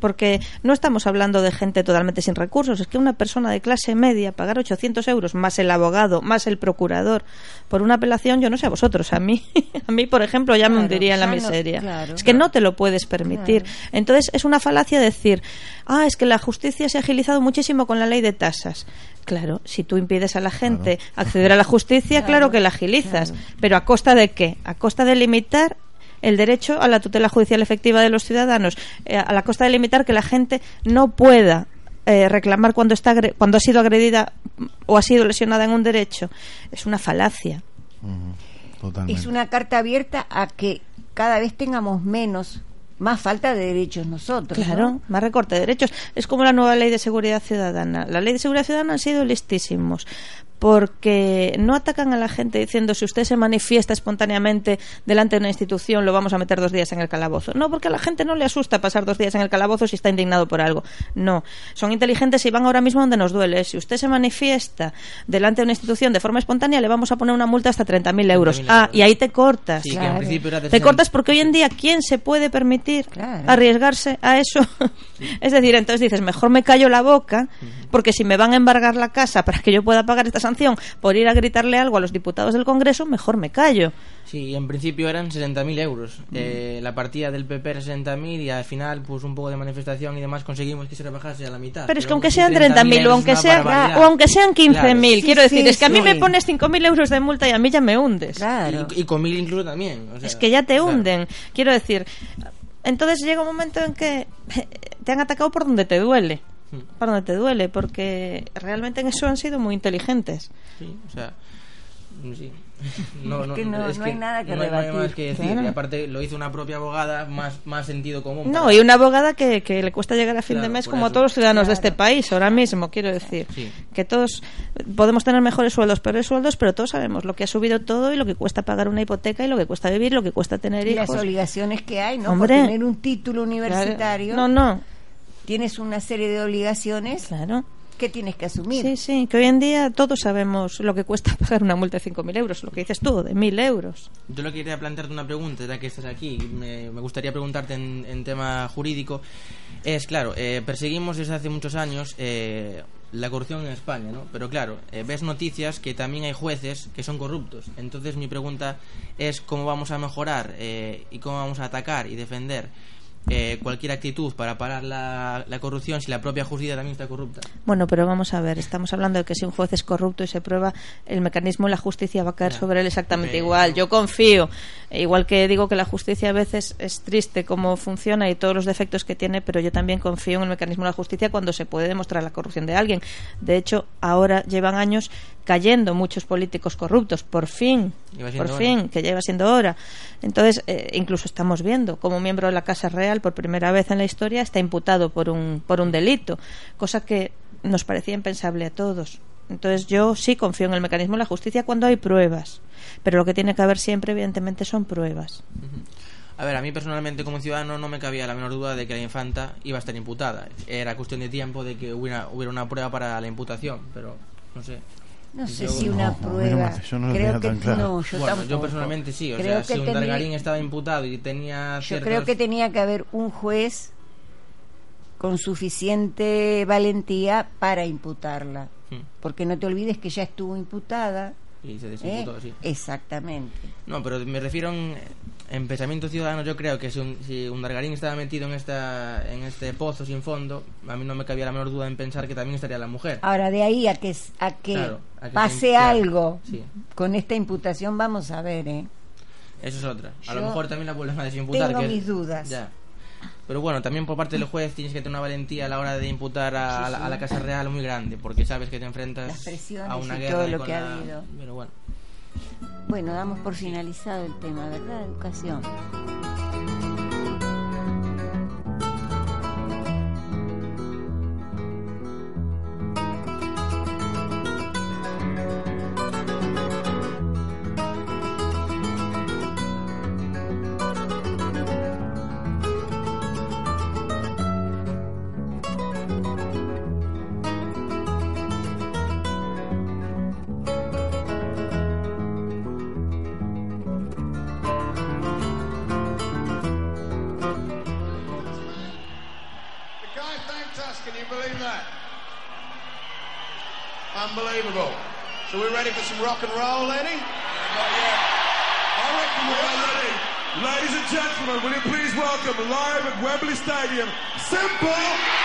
Porque no estamos hablando de gente totalmente sin recursos, es que una persona de clase media pagar 800 euros más el abogado, más el procurador por una apelación, yo no sé a vosotros, a mí, [LAUGHS] a mí por ejemplo ya me hundiría en la no- miseria. claro. es que no te lo puedes permitir. Entonces es una falacia decir, ah, es que la justicia se ha agilizado muchísimo con la ley de tasas. Claro, si tú impides a la gente acceder a la justicia, claro, que la agilizas. Pero ¿a costa de qué? A costa de limitar el derecho a la tutela judicial efectiva de los ciudadanos, eh, a la costa de limitar que la gente no pueda eh, reclamar cuando está agre- cuando ha sido agredida o ha sido lesionada en un derecho. Es una falacia. Es una carta abierta a que cada vez tengamos menos, más falta de derechos nosotros. ¿no? Claro, más recorte de derechos. Es como la nueva ley de seguridad ciudadana. La ley de seguridad ciudadana han sido listísimos porque no atacan a la gente diciendo si usted se manifiesta espontáneamente delante de una institución lo vamos a meter dos días en el calabozo. No, porque a la gente no le asusta pasar dos días en el calabozo si está indignado por algo. No, son inteligentes y van ahora mismo donde nos duele. Si usted se manifiesta delante de una institución de forma espontánea le vamos a poner una multa hasta 30.000 euros. 30.000 Ah, euros. y ahí te cortas. Sí, que en principio era Te 60. cortas porque hoy en día, ¿quién se puede permitir Claro. arriesgarse a eso? [LAUGHS] es decir, entonces dices, mejor me callo la boca, porque si me van a embargar la casa para que yo pueda pagar esta sanción por ir a gritarle algo a los diputados del Congreso, mejor me callo. Sí, en principio eran 60.000 euros. Mm. Eh, la partida del PP era 60.000 y al final, pues un poco de manifestación y demás, conseguimos que se rebajase a la mitad. Pero es que aunque sean 30.000 o aunque, barbaridad. o aunque sean 15.000, Claro. quiero Sí, decir, sí, es que a mí sí. me pones 5.000 euros de multa y a mí ya me hundes. Claro. Y, y con mil incluso también. o sea, Es que ya te claro. hunden. Quiero decir, entonces llega un momento en que [LAUGHS] te han atacado por donde te duele. Mm. Por donde te duele, porque realmente en eso han sido muy inteligentes. Sí, o sea, sí. [LAUGHS] No, Es que no- no hay nada que no hay- no más que decir. Claro. Y aparte lo hizo una propia abogada, más, más sentido común. No, para- y una abogada que, que le cuesta llegar a fin de Claro, mes por como a eso. todos los ciudadanos de Claro. este país ahora mismo, quiero decir. Sí. Que todos podemos tener mejores sueldos, peores sueldos, pero todos sabemos lo que ha subido todo y lo que cuesta pagar una hipoteca y lo que cuesta vivir, lo que cuesta tener Y las hijos. obligaciones que hay, ¿no? Hombre. Por tener un título universitario, No, no, tienes una serie de obligaciones claro. que tienes que asumir. Sí, sí, que hoy en día todos sabemos lo que cuesta [LAUGHS] pagar una multa de 5.000 euros, lo que dices tú, de 1.000 euros. Yo lo que quería plantearte una pregunta, ya que estás aquí, me, me gustaría preguntarte en, en tema jurídico. Es claro, eh, perseguimos desde hace muchos años eh, la corrupción en España, ¿no? Pero claro, eh, ves noticias que también hay jueces que son corruptos. Entonces mi pregunta es cómo vamos a mejorar eh, y cómo vamos a atacar y defender eh, cualquier actitud para parar la, la corrupción si la propia justicia también está corrupta. Bueno, pero vamos a ver, estamos hablando de que si un juez es corrupto y se prueba, el mecanismo de la justicia va a caer sobre él exactamente Pero- igual. Yo confío, e igual que digo que la justicia a veces es triste cómo funciona y todos los defectos que tiene, pero yo también confío en el mecanismo de la justicia cuando se puede demostrar la corrupción de alguien. De hecho, ahora llevan años cayendo muchos políticos corruptos, por fin, por fin, que ya iba siendo hora. Entonces, eh, incluso estamos viendo como un miembro de la Casa Real, por primera vez en la historia, está imputado por un, por un delito, cosa que nos parecía impensable a todos. Entonces, yo sí confío en el mecanismo de la justicia cuando hay pruebas, pero lo que tiene que haber siempre, evidentemente, son pruebas. A ver, a mí personalmente como ciudadano no me cabía la menor duda de que la infanta iba a estar imputada. Era cuestión de tiempo de que hubiera, hubiera una prueba para la imputación, pero no sé. No sé Yo- si una No, prueba. yo no lo creo que tan claro. no, yo bueno, yo tampoco. personalmente sí, o Creo sea, que si un Dargarín estaba imputado y tenía Yo ciertos... creo que tenía que haber un juez con suficiente valentía para imputarla. Hmm. Porque no te olvides que ya estuvo imputada. Y se ¿eh? desimputó, sí. Exactamente. No, pero me refiero en, en pensamiento ciudadano. Yo creo que si un, si un Dargarín estaba metido en esta en este pozo sin fondo, a mí no me cabía la menor duda en pensar que también estaría la mujer. Ahora, de ahí a que, a que Claro, a que pase se- algo sí. con esta imputación, vamos a ver, ¿eh? Eso es otra. A lo Yo mejor también la vuelven a desimputar. tengo que- mis dudas. Ya. Pero bueno, también por parte del juez tienes que tener una valentía a la hora de imputar a, Sí, a la, sí. a la Casa Real muy grande, porque sabes que te enfrentas a una y guerra todo lo con que ha habido. Pero bueno. Bueno, damos por finalizado el tema, ¿verdad? Educación. Rock and roll, Lenny? Not yet. I reckon we are ready. Ladies and gentlemen, will you please welcome live at Wembley Stadium, Simple.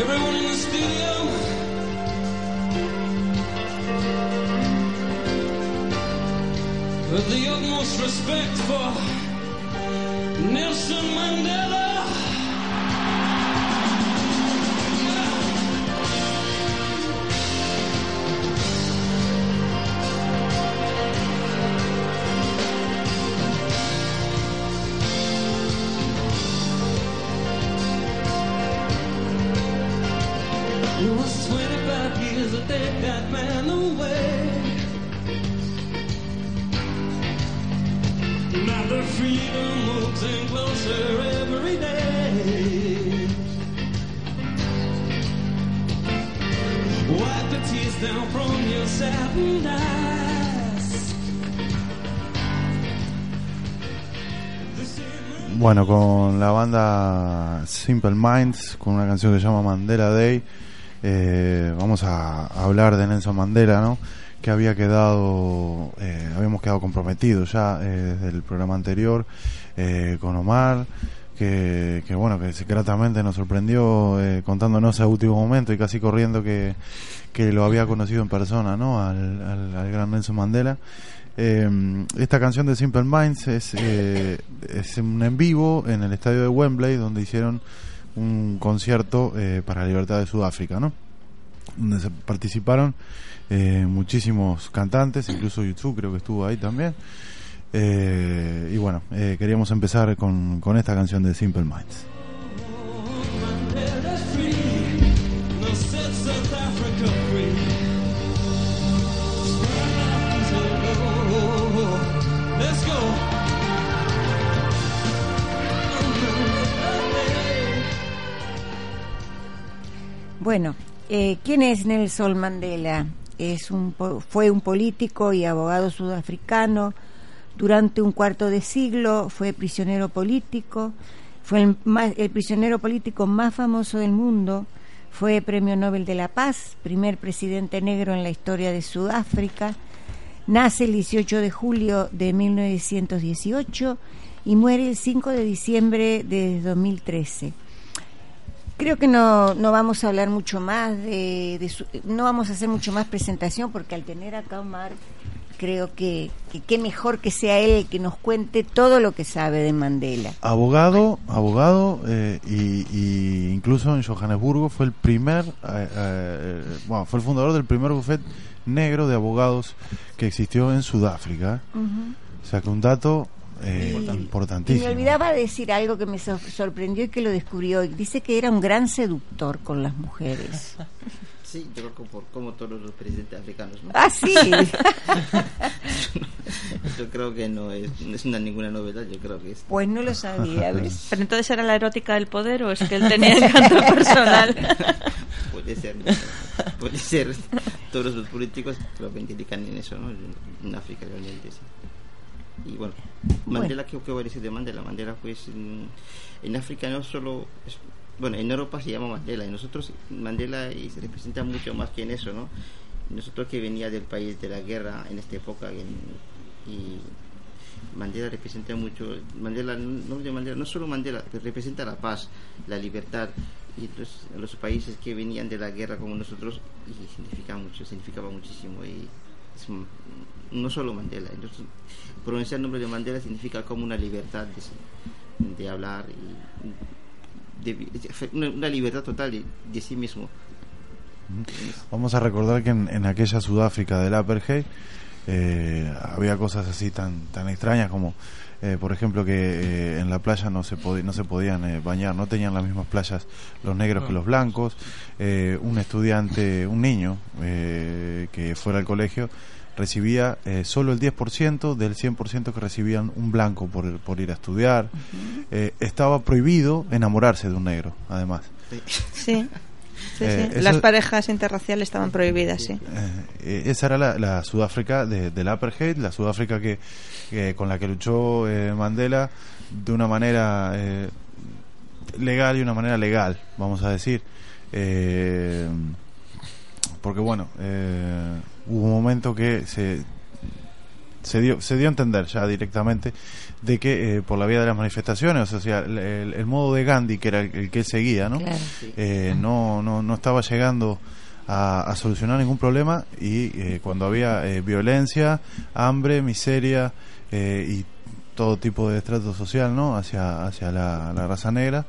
Everyone in the studio. With the utmost respect for Nelson Mandela. Bueno, con la banda Simple Minds, con una canción que se llama Mandela Day, eh, vamos a hablar de Nelson Mandela, ¿no? Que había quedado, eh, habíamos quedado comprometidos ya eh, desde el programa anterior eh, con Omar, que, que bueno, que secretamente nos sorprendió eh, contándonos a último momento y casi corriendo que, que lo había conocido en persona, ¿no? Al, al gran Nelson Mandela. Eh, esta canción de Simple Minds es, eh, es un en vivo en el estadio de Wembley donde hicieron un concierto eh, para la libertad de Sudáfrica, ¿no? donde se participaron eh, muchísimos cantantes, incluso YouTube creo que estuvo ahí también. Y bueno, queríamos empezar con, con esta canción de Simple Minds. Bueno, eh, ¿quién es Nelson Mandela? Es un, fue un político y abogado sudafricano. Durante un cuarto de siglo fue prisionero político. Fue el, el prisionero político más famoso del mundo. Fue premio Nobel de la Paz, primer presidente negro en la historia de Sudáfrica. Nace el 18 de julio de 1918 y muere el 5 de diciembre de 2013. Creo que no, no vamos a hablar mucho más de, de su- no vamos a hacer mucho más presentación porque al tener acá a Omar creo que que qué mejor que sea él el que nos cuente todo lo que sabe de Mandela. Abogado, abogado, eh, y, y incluso en Johannesburgo fue el primer, eh, eh, bueno, fue el fundador del primer bufete negro de abogados que existió en Sudáfrica. O sea que un dato eh, Y importantísimo. me olvidaba decir algo que me sor- sorprendió y que lo descubrió hoy. Dice que era un gran seductor con las mujeres. [LAUGHS] Sí, yo creo que por como todos los presidentes africanos, ¿no? Ah, sí. [LAUGHS] yo creo que no es, no es una, ninguna novedad, yo creo que es... Pues no lo sabía, [LAUGHS] ¿ves? Pero entonces era la erótica del poder o es que él tenía encanto personal. Puede ser, ¿no? puede ser. Todos los políticos creo que indican en eso, ¿no? En, en África realmente, sí. Y bueno, Mandela, ¿qué, qué voy a decir de Mandela? Mandela, pues, en, África no solo... bueno, en Europa se llama Mandela y nosotros Mandela y se representa mucho más que en eso, ¿no? Nosotros que venía del país de la guerra en esta época y Mandela representa mucho, Mandela no, de Mandela, no solo Mandela, representa la paz, la libertad y entonces los países que venían de la guerra como nosotros y significa mucho, significaba muchísimo y no solo Mandela, entonces pronunciar el nombre de Mandela significa como una libertad de, de hablar y de- una, una libertad total de, sí mismo. Vamos a recordar que en, en aquella Sudáfrica del apartheid eh, había cosas así tan tan extrañas como eh, por ejemplo que eh, en la playa no se podi- no se podían eh, bañar no tenían las mismas playas los negros que los blancos. Eh, un estudiante un niño eh, que fuera al colegio recibía eh, solo el 10% del 100% que recibían un blanco por, por ir a estudiar. Eh, estaba prohibido enamorarse de un negro además. Sí. [LAUGHS] Sí, Eh, sí. eso- Las parejas interraciales estaban prohibidas, sí. Eh, esa era la, la Sudáfrica de, del apartheid, la Sudáfrica que, que con la que luchó eh, Mandela de una manera eh, legal y una manera legal, vamos a decir. Eh, porque bueno, eh, hubo un momento que se, se dio se dio a entender ya directamente de que eh, por la vía de las manifestaciones, o sea, el, el- modo de Gandhi, que era el, el que él seguía, ¿no? Claro. Eh, no, no, no estaba llegando a, a solucionar ningún problema y eh, cuando había eh, violencia, hambre, miseria eh, y todo tipo de estrato social ¿no? hacia, hacia la, la raza negra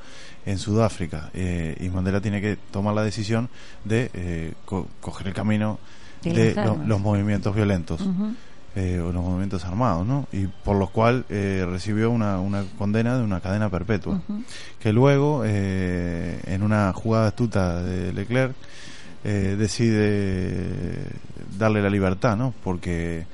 en Sudáfrica. Eh, y Mandela tiene que tomar la decisión de eh, co- coger el camino De los movimientos violentos. Eh, o los movimientos armados, ¿no? Y por los cual eh, recibió una, una condena de una cadena perpetua, que luego, eh, en una jugada astuta de Leclerc, eh, decide darle la libertad, ¿no? Porque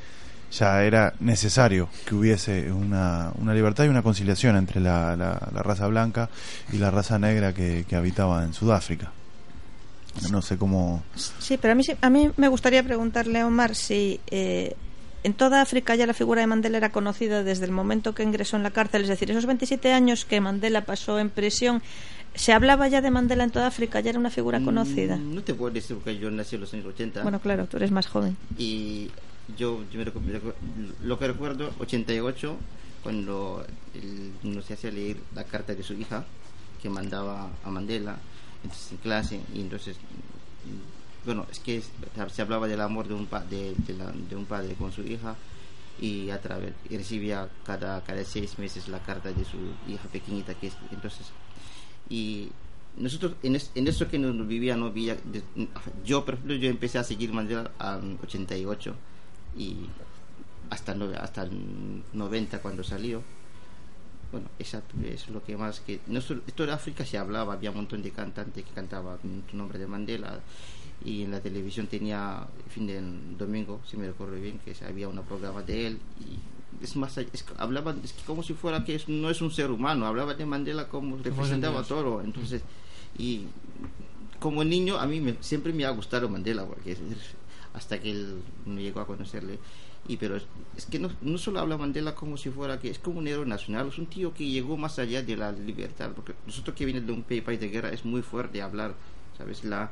ya era necesario que hubiese una, una libertad y una conciliación entre la, la- la raza blanca y la raza negra que, que habitaba en Sudáfrica. No sé cómo... Sí, pero a mí, a mí me gustaría preguntarle a Omar si eh, en toda África ya la figura de Mandela era conocida desde el momento que ingresó en la cárcel, es decir, esos 27 años que Mandela pasó en prisión, ¿se hablaba ya de Mandela en toda África? ¿Ya era una figura conocida? Mm, No te puedo decir porque yo nací en los años 80. Bueno, claro, tú eres más joven. Y yo, yo me recu- me recu- lo que recuerdo, 88, cuando el, no se hacía leer la carta de su hija que mandaba a Mandela entonces, en clase y entonces bueno es que se hablaba del amor de un pa- de, la- de un padre con su hija y a través recibía cada cada seis meses la carta de su hija pequeñita que es entonces y nosotros en, es- en eso que nos vivía no de- yo por ejemplo yo empecé a seguir Mandela al 88 y hasta hasta el 90 cuando salió bueno esa es lo que más que no solo- esto de África se hablaba había un montón de cantantes que cantaban tu nombre de Mandela y en la televisión tenía el fin del domingo si me recuerdo bien que había un programa de él y es más es hablaban es que como si fuera que es- no es un ser humano hablaba de Mandela como representaba todo entonces y como niño a mí me- siempre me ha gustado Mandela porque hasta que él no llegó a conocerle y pero es, es que no, no solo habla Mandela como si fuera que es como un héroe nacional es un tío que llegó más allá de la libertad porque nosotros que vienen de un pa- país de guerra es muy fuerte hablar sabes la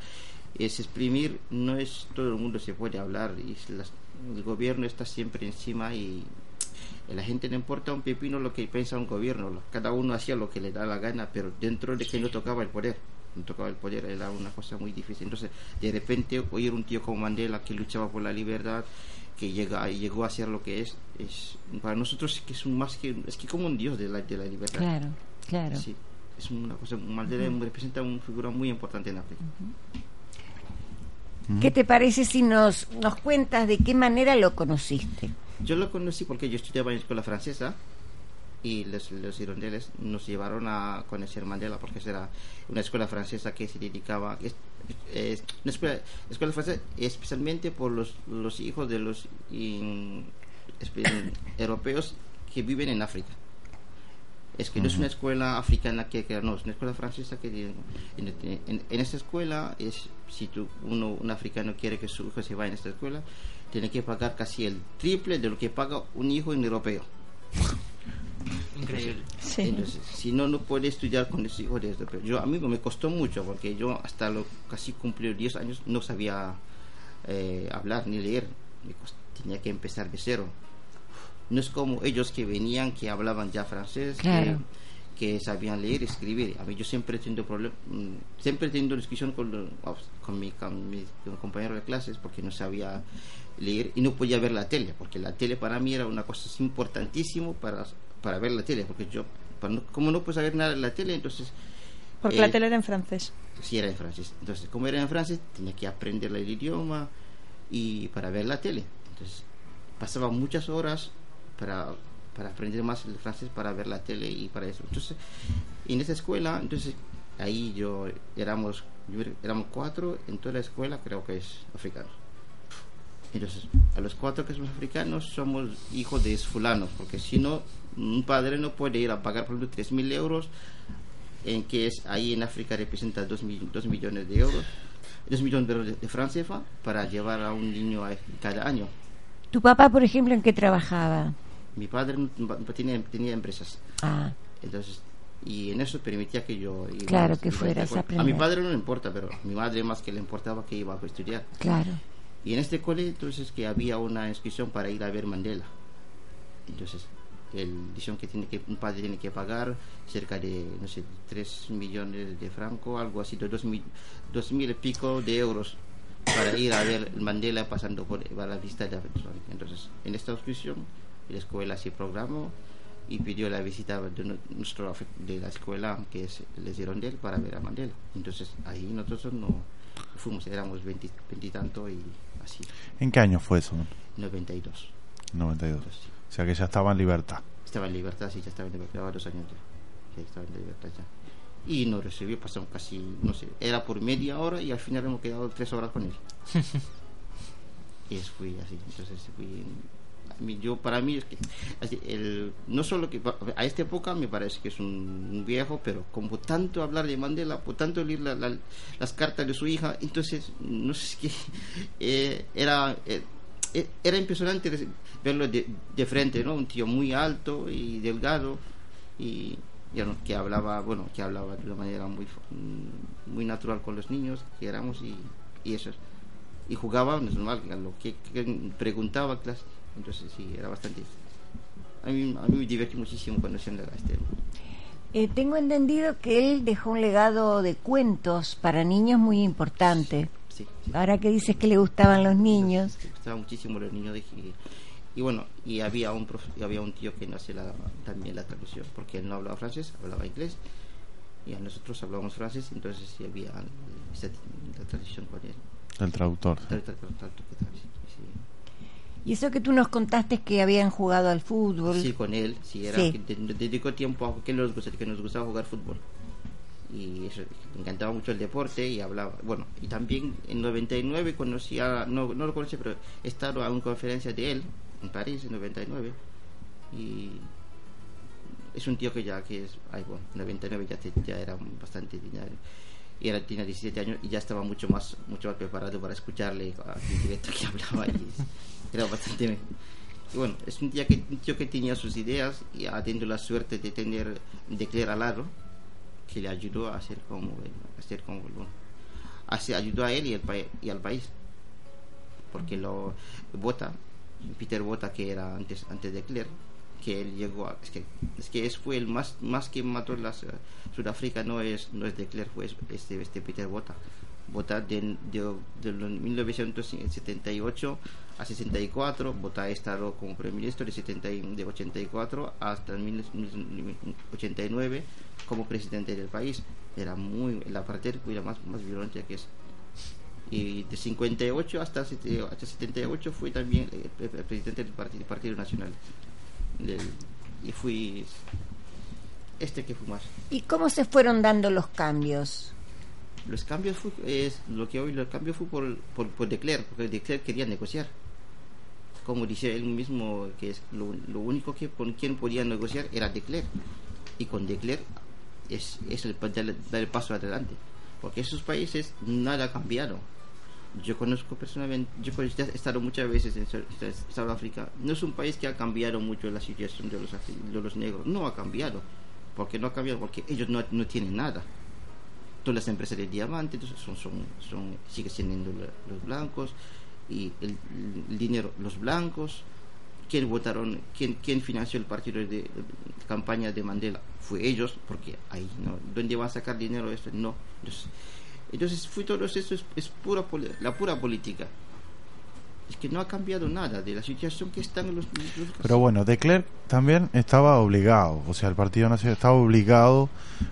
es exprimir no es todo el mundo se puede hablar y las- el gobierno está siempre encima y a la gente no importa un pepino lo que piensa un gobierno cada uno hacía lo que le da la gana pero dentro de que no tocaba el poder no tocaba el poder era una cosa muy difícil. Entonces de repente oír un tío como Mandela que luchaba por la libertad que llega llegó a ser lo que es es para nosotros es que es un más que es que como un dios de la, de la libertad Claro, claro. sí es una cosa Mandela Ujú. representa una figura muy importante en África ¿Qué te parece si nos, nos cuentas de qué manera lo conociste? Yo lo conocí porque yo estudiaba en escuela francesa y los, los irondeles nos llevaron a conocer Mandela porque era una escuela francesa que se dedicaba una escuela, escuela francesa especialmente por los, los hijos de los in- europeos que viven en África. Es que no es una escuela africana que, que no es una escuela francesa que en, en, en esta escuela es si tú, uno un africano quiere que su hijo se vaya en esta escuela tiene que pagar casi el triple de lo que paga un hijo en europeo [LAUGHS] Increíble. entonces, entonces, si no no puede estudiar con ese hijo de europeo yo a mí me costó mucho porque yo hasta lo casi cumplí 10 años no sabía eh, hablar ni leer tenía que empezar de cero no es como ellos que venían que hablaban ya francés que- Claro. que, sabían leer y escribir a mí yo siempre he tenido problemas siempre he tenido discusión con, con, mi, con mi compañero de clases porque no sabía leer y no podía ver la tele porque la tele para mí era una cosa importantísimo para para ver la tele porque yo para no- como no puedo saber nada de la tele entonces Porque eh, la tele era en francés. Sí, era en francés. Entonces, como era en francés, tenía que aprender el idioma y para ver la tele. Entonces, pasaba muchas horas para, para aprender más el francés, para ver la tele y para eso. Entonces, en esa escuela, entonces, ahí yo éramos, yo éramos cuatro en toda la escuela, creo que es africanos. Entonces, a los cuatro que somos africanos somos hijos de fulanos, porque si no, un padre no puede ir a pagar, por ejemplo, 3.000 euros en que es ahí en África representa 2 millones de euros, 2 millones de, de, de francs CFA para llevar a un niño a- cada año. ¿Tu papá, por ejemplo, en qué trabajaba? Mi padre tenía, tenía empresas, Ah, entonces y en eso permitía que yo iba- Claro, que iba fueras a cole. A mi aprender. padre no le importa, pero a mi madre más que le importaba que iba a estudiar. claro. Y en este cole entonces que había una inscripción para ir a ver Mandela. Entonces, el dijeron que tiene que un padre tiene que pagar cerca de no sé 3 millones de francos, algo así, de 2 mil, dos mil y pico de euros para ir a ver Mandela pasando por para la visita de. Entonces, en esta inscripción la escuela se programó y pidió la visita de nu- nuestro de la escuela que es Les Hirondelles para ver a Mandela. Entonces, ahí nosotros no fuimos, éramos 20 y tanto y así. ¿En qué año fue eso? 92. 92. O sea que ya estaba en libertad. Estaba en libertad, sí, ya estaba en libertad, años ya. Ya estaba en libertad ya. Y nos recibió, pasamos casi, no sé, era por media hora y al final hemos quedado tres horas con él. [LAUGHS] y es, fui así, entonces fui... Yo, para mí, es que el, no solo que a esta época me parece que es un, un viejo, pero como tanto hablar de Mandela, por tanto leer la- la- las cartas de su hija, entonces, no sé, es que [LAUGHS] eh, era, eh, era impresionante verlo de, de frente, ¿no? Un tío muy alto y delgado y ya no, que hablaba, bueno, que hablaba de una manera muy mm, muy natural con los niños que éramos y, y eso. Y jugaba, no es normal, lo que, que preguntaba clase, entonces sí, era bastante... A mí, a mí me divertí muchísimo conociendo a este. Eh, tengo entendido que él dejó un legado de cuentos para niños muy importante. Sí, Ahora que dices que le gustaban los niños. Me gustaba muchísimo los niños de y, y bueno y había un prof- y había un tío que no hacía la- también la traducción porque él no hablaba francés hablaba inglés y a nosotros hablábamos francés, entonces sí había esa la tradición con él. El traductor. Tra- tra- tra- tra- tra- sí, Y eso que tú nos contaste que habían jugado al fútbol. Sí, con él, sí, era Sí. que dedicó tiempo a que nos, gusta- que nos gustaba jugar fútbol. Y eso, le encantaba mucho el deporte y hablaba. Bueno, y también en 99 conocí a, no, no lo conocí, pero he estado a una conferencia de él en París en 99. Y es un tío que ya que es, ay, bueno, 99 ya, te- ya era bastante ya, y era, tenía 17 años y ya estaba mucho más mucho más preparado para escucharle en directo que [LAUGHS] hablaba y era bastante y bueno, es un tío, que, tío que tenía sus ideas y ha tenido la suerte de tener de Claire al lado que le ayudó a hacer como hacer como así ayudó a él y, el, y al país. Porque lo Bota Peter Bota que era antes antes de Claire que él llegó a, es que es que es fue el más más que mató las eh, Sudáfrica no es no es de Claire fue este este Peter Bota Bota de, de, de los 1978 a 64 Bota ha estado como primer ministro de, 70 y- de 84 hasta el 1989 como presidente del país. Era muy la parte era más más violenta que es y de 58 hasta, sete- hasta 78 fui también el, el- el presidente del Partido, Partido Nacional. Del- y fui este que fue más. ¿Y cómo se fueron dando los cambios? los cambios fue, es lo que hoy los cambios fue por, por, por porque de Klerk quería negociar como dice él mismo que es lo, lo único que con quien podía negociar era de Klerk. Y con de Klerk es, es el, dar, dar el paso adelante. Porque esos países nada ha cambiado yo conozco personalmente yo he estado muchas veces en Sur- South África no es un país que ha cambiado mucho la situación de los, de los negros. No ha cambiado. Porque no ha cambiado porque ellos no, no tienen nada. Todas las empresas de diamantes son, son, son sigue siendo los blancos y el, dinero los blancos. Quién votaron quién, quién financió el partido de, de campaña de Mandela fue ellos porque ahí no dónde van a sacar dinero esto no. Entonces, entonces fue todo eso es, es pura la pura política es que no ha cambiado nada de la situación que están los, los Pero bueno, de Klerk también estaba obligado, o sea, el Partido Nacional estaba obligado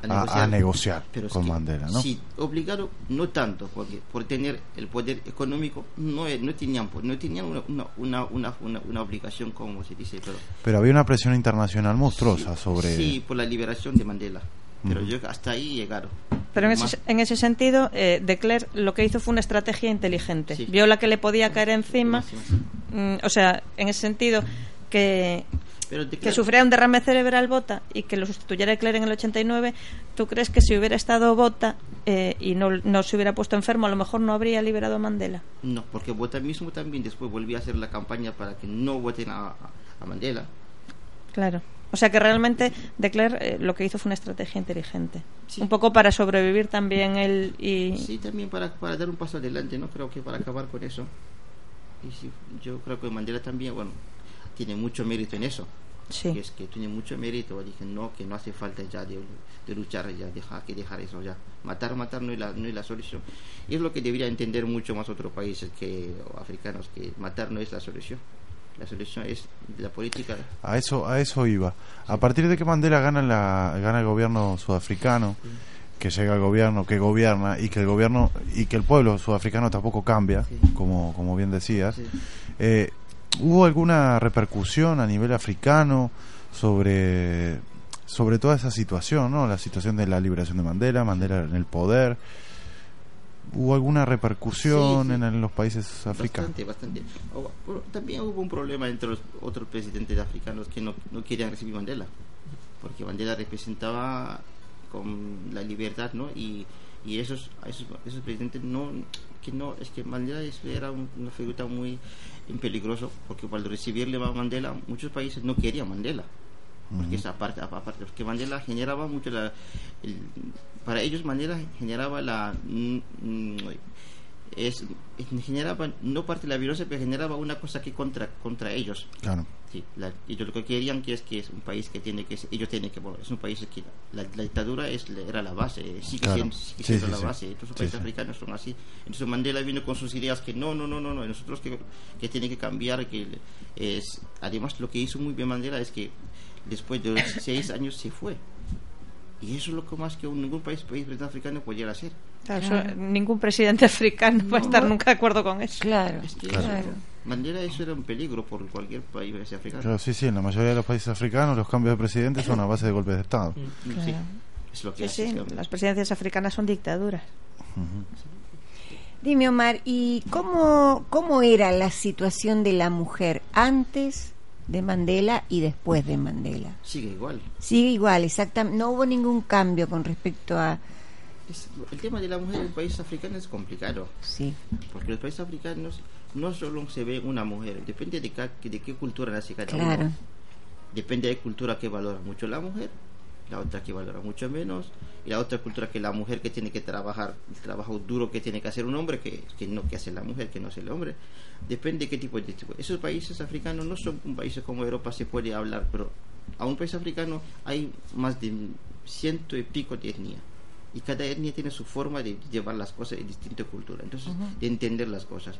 a, a negociar, Pero con Mandela, ¿no? Sí, obligado no tanto, porque por tener el poder económico no, e- no tenían no tenían una, una, una, una, una- una obligación, como se dice, pero Pero había una presión internacional monstruosa sobre... sí, por la liberación de Mandela. Pero yo hasta ahí llegaron. Pero en ese, en ese sentido, eh, de Klerk lo que hizo fue una estrategia inteligente. Sí. Vio la que le podía caer encima. Sí, sí, sí. mm, o sea, en ese sentido, que, Pero que sufriera un derrame cerebral Bota y que lo sustituyera Klerk en el 89, ¿tú crees que si hubiera estado Bota eh, y no, no se hubiera puesto enfermo, a lo mejor no habría liberado a Mandela? No, porque Bota mismo también después volvió a hacer la campaña para que no voten a, a- a Mandela. Claro. O sea que realmente de Klerk eh, lo que hizo fue una estrategia inteligente. Sí. Un poco para sobrevivir también él y... Sí, también para, para dar un paso adelante, ¿no? Creo que para acabar con eso. Y sí, yo creo que Mandela también, bueno, tiene mucho mérito en eso. Sí. Es que tiene mucho mérito. Dije, no, que no hace falta ya de, de luchar, ya deja que dejar eso ya. Matar, matar no es, la, no es la solución. Y es lo que debería entender mucho más otros países que africanos, que matar no es la solución. La solución es la política. A eso, a eso iba. A partir de que Mandela gana, la, gana el gobierno sudafricano, que llega al gobierno, que gobierna y que el gobierno y que el pueblo sudafricano tampoco cambia, Sí. como, como bien decías, Sí. eh, ¿hubo alguna repercusión a nivel africano sobre, sobre toda esa situación, ¿no? la situación de la liberación de Mandela, Mandela en el poder? ¿Hubo alguna repercusión Sí, sí. En, los países africanos? Bastante, bastante. También hubo un problema entre los otros presidentes africanos que no, no querían recibir Mandela, porque Mandela representaba con la libertad, ¿no? Y, y esos, esos, esos presidentes no, que no, es que Mandela era un- una figura muy peligroso, porque cuando recibirle a Mandela, muchos países no querían Mandela. Porque esa parte, aparte, porque Mandela generaba mucho la, el- para ellos Mandela generaba la mm, mm, es generaba no parte de la violencia pero generaba una cosa que contra contra ellos Claro. sí, la- ellos lo que querían que es que es un país que tiene que ellos tienen que bueno, es un país que la, la dictadura es era la base sigue Claro. siendo, sigue siendo sí, la sí. base estos Sí, países africanos son así entonces Mandela vino con sus ideas que no no no no no nosotros que, que tiene que cambiar que es además lo que hizo muy bien Mandela es que después de los seis años se fue Y eso es lo que más que ningún país, país africano pudiera hacer. Claro, eso- ningún presidente [LAUGHS] africano va a estar nunca de acuerdo con eso. Claro, Es que claro. eso- Mandela eso era un peligro por cualquier país africano. Claro, sí, sí, en la mayoría de los países africanos los cambios de presidente son a base de golpes de Estado. Sí, Claro. es lo que Sí, hace, sí, digamos. las presidencias africanas son dictaduras. Dime, Omar, ¿y cómo, cómo era la situación de la mujer antes de Mandela y después de Mandela? Sigue igual. Sigue igual, exactamente. No hubo ningún cambio con respecto a... Es- el tema de la mujer en el país africano es complicado. Sí. Porque los países africanos no solo se ve una mujer, depende de, ca- de qué cultura nace cada Claro. uno. Depende de cultura que valora mucho la mujer, la otra que valora mucho menos, y la otra cultura que la mujer que tiene que trabajar, el trabajo duro que tiene que hacer un hombre, que, que no que hace la mujer, que no hace el hombre. Depende de qué tipo de tipo. Esos países africanos no son un país como Europa, se puede hablar, pero a un país africano hay más de ciento y pico de etnias. Y cada etnia tiene su forma de llevar las cosas en distinta cultura, entonces de entender las cosas.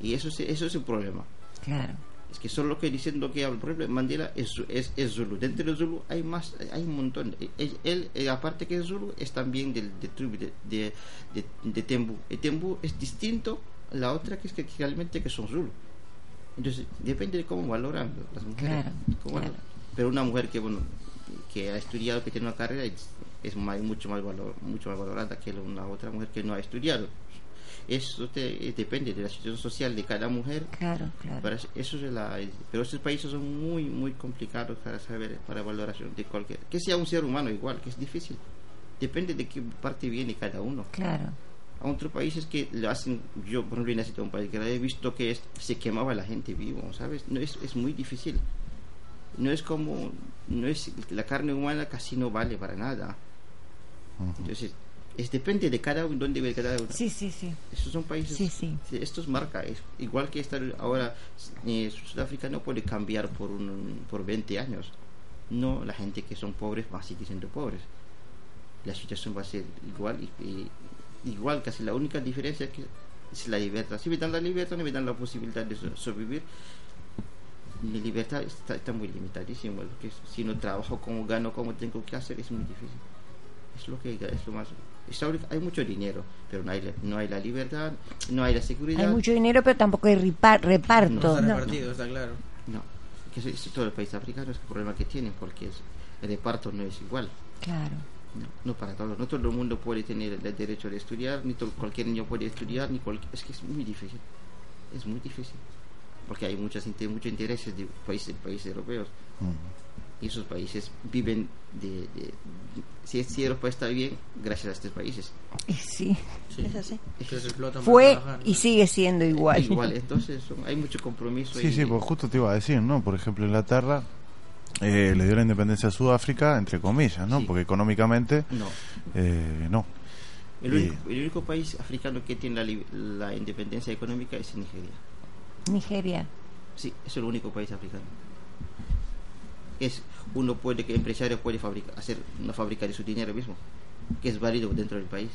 Y eso, es- eso es un problema. Claro. Es que solo que diciendo que por ejemplo, Mandela es, es, es Zulu. Dentro de Zulu hay más, hay un montón. Él, él, eh, aparte que es Zulu, es también del, de tribu de, de, de, de Tembu. El Tembu es distinto a la otra que es que, que realmente que son Zulu. Entonces, depende de cómo valoran las mujeres. Claro, Cómo claro. valoran. Pero una mujer que, bueno, que ha estudiado, que tiene una carrera, es, es más- mucho, más valor, mucho más valorada que una otra mujer que no ha estudiado. Eso te- eh, depende de la situación social de cada mujer. Claro, claro. Para eso es la, pero esos países son muy, muy complicados para saber, para valoración de cualquier. Que sea un ser humano igual, que es difícil. Depende de qué parte viene cada uno. Claro. A otros países que lo hacen, yo por ejemplo en un país que he visto que es- se quemaba la gente vivo, ¿sabes? No es, es muy difícil. No es como, no es, la carne humana casi no vale para nada. Entonces, es depende de cada uno, dónde vive cada uno. Sí, sí, sí. Estos son países. Sí, sí. Esto es marca. Es igual que estar ahora, eh, Sudáfrica no puede cambiar por, un, por 20 años. No, la gente que son pobres va a seguir siendo pobres. La situación va a ser igual. Y, y- igual, casi la única diferencia es que es la libertad. Si me dan la libertad, no me dan la posibilidad de so- sobrevivir. Mi libertad está, está muy limitadísima. Porque si no trabajo como gano, como tengo que hacer, es muy difícil. Es lo que es lo más. Hay mucho dinero, pero no hay, la- no hay la libertad, no hay la seguridad. Hay mucho dinero, pero tampoco hay ripa- reparto. No está repartido, está claro. No, que es, es todo el país africano es el problema que tienen, porque es- el reparto no es igual. Claro. No, no para todos. No todo el mundo puede tener el derecho de estudiar, ni todo, cualquier niño puede estudiar, ni cual- es que es muy difícil. Es muy difícil. Porque hay muchas, muchos intereses de países, países europeos. Y esos países viven de... de- si, si Europa está bien, gracias a estos países. Y sí. Es así. Fue y sigue siendo igual. [LAUGHS] Igual, entonces son- hay mucho compromiso. Sí, sí, pues justo te iba a decir, ¿no? Por ejemplo, Inglaterra eh, le dio la independencia a Sudáfrica, entre comillas, ¿no? Porque económicamente No. eh, no. El Y- único, el único país africano que tiene la, la independencia económica es Nigeria. Nigeria. Sí, es el único país africano. Es uno puede que empresario puede fabricar, hacer una fábrica de su dinero mismo, que es válido dentro del país.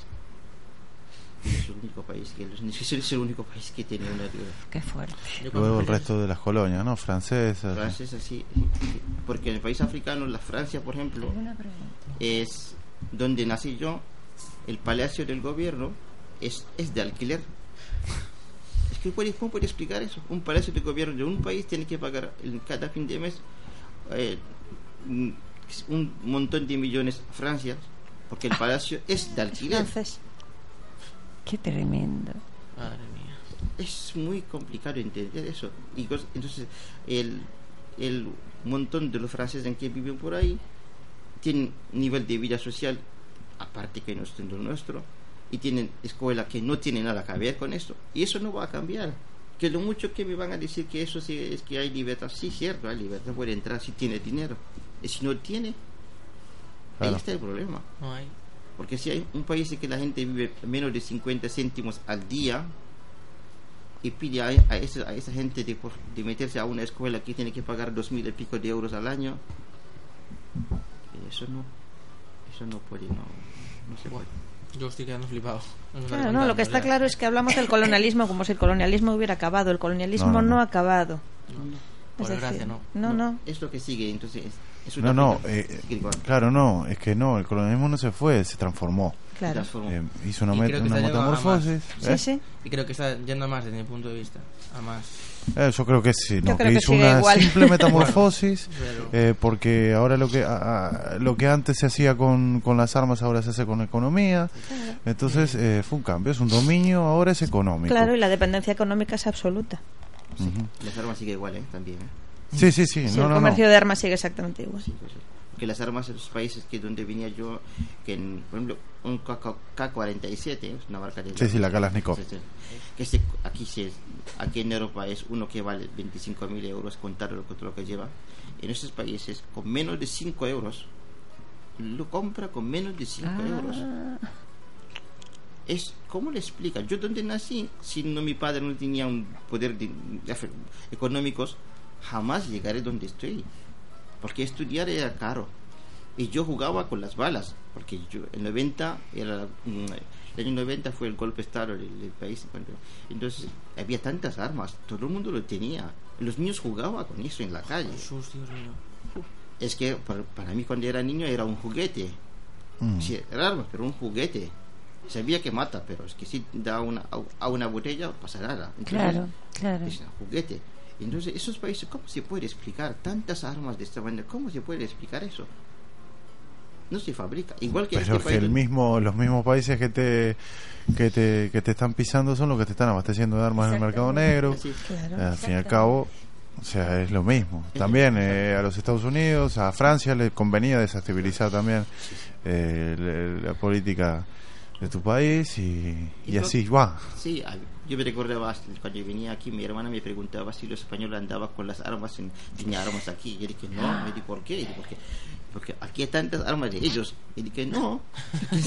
Es el único país que [LAUGHS] es el único país que tiene una Qué fuerte. Luego el resto de las colonias, ¿no? Francesas. Francia es así, porque en el país africano, la Francia, por ejemplo, es donde nací yo, el palacio del gobierno es, es de alquiler. Es que puede- ¿cómo puede explicar eso? Un palacio de gobierno de un país tiene que pagar en cada fin de mes eh, un un montón de millones a Francia, porque el palacio es de alquiler. Qué tremendo. Madre mía. Es muy complicado entender eso. Y entonces, el, el montón de los franceses en que viven por ahí tienen nivel de vida social aparte que no es nuestro y tienen escuela que no tiene nada que ver con eso. Y eso no va a cambiar. Que lo mucho que me van a decir que eso sí es que hay libertad, sí, cierto, hay libertad, puede entrar si tiene dinero. Y si no tiene, ahí está el problema. No hay. Porque si hay un país en que la gente vive menos de 50 céntimos al día y pide a, a esa, a esa gente de, por- de meterse a una escuela que tiene que pagar dos mil y pico de euros al año, eso no, eso no puede, no, no se puede. Yo estoy quedando flipado. Claro, no, lo que está claro es que hablamos del colonialismo como si el colonialismo hubiera acabado. El colonialismo No, no, no, no. ha acabado. Por Es desgracia, decir, no. No, no. Es lo que sigue, entonces, Es No, una no, eh, claro, no, es que no, el colonialismo no se fue, se transformó. Claro. Transformó. Eh, hizo una, met- metamorfosis. Sí, ¿eh? sí. Y creo que está yendo más desde mi punto de vista. A más. Eh, yo creo que sí, Yo ¿no? creo que que hizo una igual. simple [LAUGHS] metamorfosis, Pero- eh, porque ahora lo que a- a- lo que antes se hacía con, con las armas ahora se hace con economía, entonces eh, fue un cambio, es un dominio, ahora es económico. Claro, y la dependencia económica es absoluta. Las armas sigue igual, ¿eh? También, ¿eh? Sí, sí, sí, Sí, no, el no, comercio no. de armas sigue exactamente igual. Sí, pues, Porque las armas en los países que donde venía yo, que en, por ejemplo, un K- K-47, es una marca de... Sí, sí, la Kalashnikov. Sí, sí. Que se- aquí, se, aquí en Europa es uno que vale 25.000 euros, contar lo, que- lo que lleva. En estos países, con menos de 5 euros, lo compra con menos de 5 euros. Es, ¿Cómo le explica? Yo donde nací, si no mi padre no tenía un poder de, de económicos, jamás llegaré donde estoy. Porque estudiar era caro. Y yo jugaba con las balas. Porque yo, en 90, era, mm, el año 90 fue el golpe de Estado del, del país. Entonces, había tantas armas. Todo el mundo lo tenía. Los niños jugaban con eso en la calle. Jesús, Dios mío. Es que para, para mí cuando era niño era un juguete. Mm. Sí, era arma, pero un juguete. Sabía que mata, pero es que si da una, a- a una botella pasa nada. Entonces, Claro, claro. Es un juguete. Entonces, esos países, ¿cómo se puede explicar tantas armas de esta manera? ¿Cómo se puede explicar eso? No se fabrica. Igual que Pero este es que país el mismo, los mismos países que te, que te que te están pisando son los que te están abasteciendo de armas en el mercado negro. Sí, Claro. Eh, al fin y al cabo, o sea, es lo mismo. También eh, a los Estados Unidos, a Francia le convenía desestabilizar también eh, el- la política de tu país y, y Y así va. Sí, yo me recordaba cuando venía aquí, mi hermana me preguntaba si los españoles andaban con las armas, en, tenía armas aquí. Yo dije, no, me dije, ¿por qué? Y dije, porque, porque aquí hay tantas armas de ellos. Y dije, no,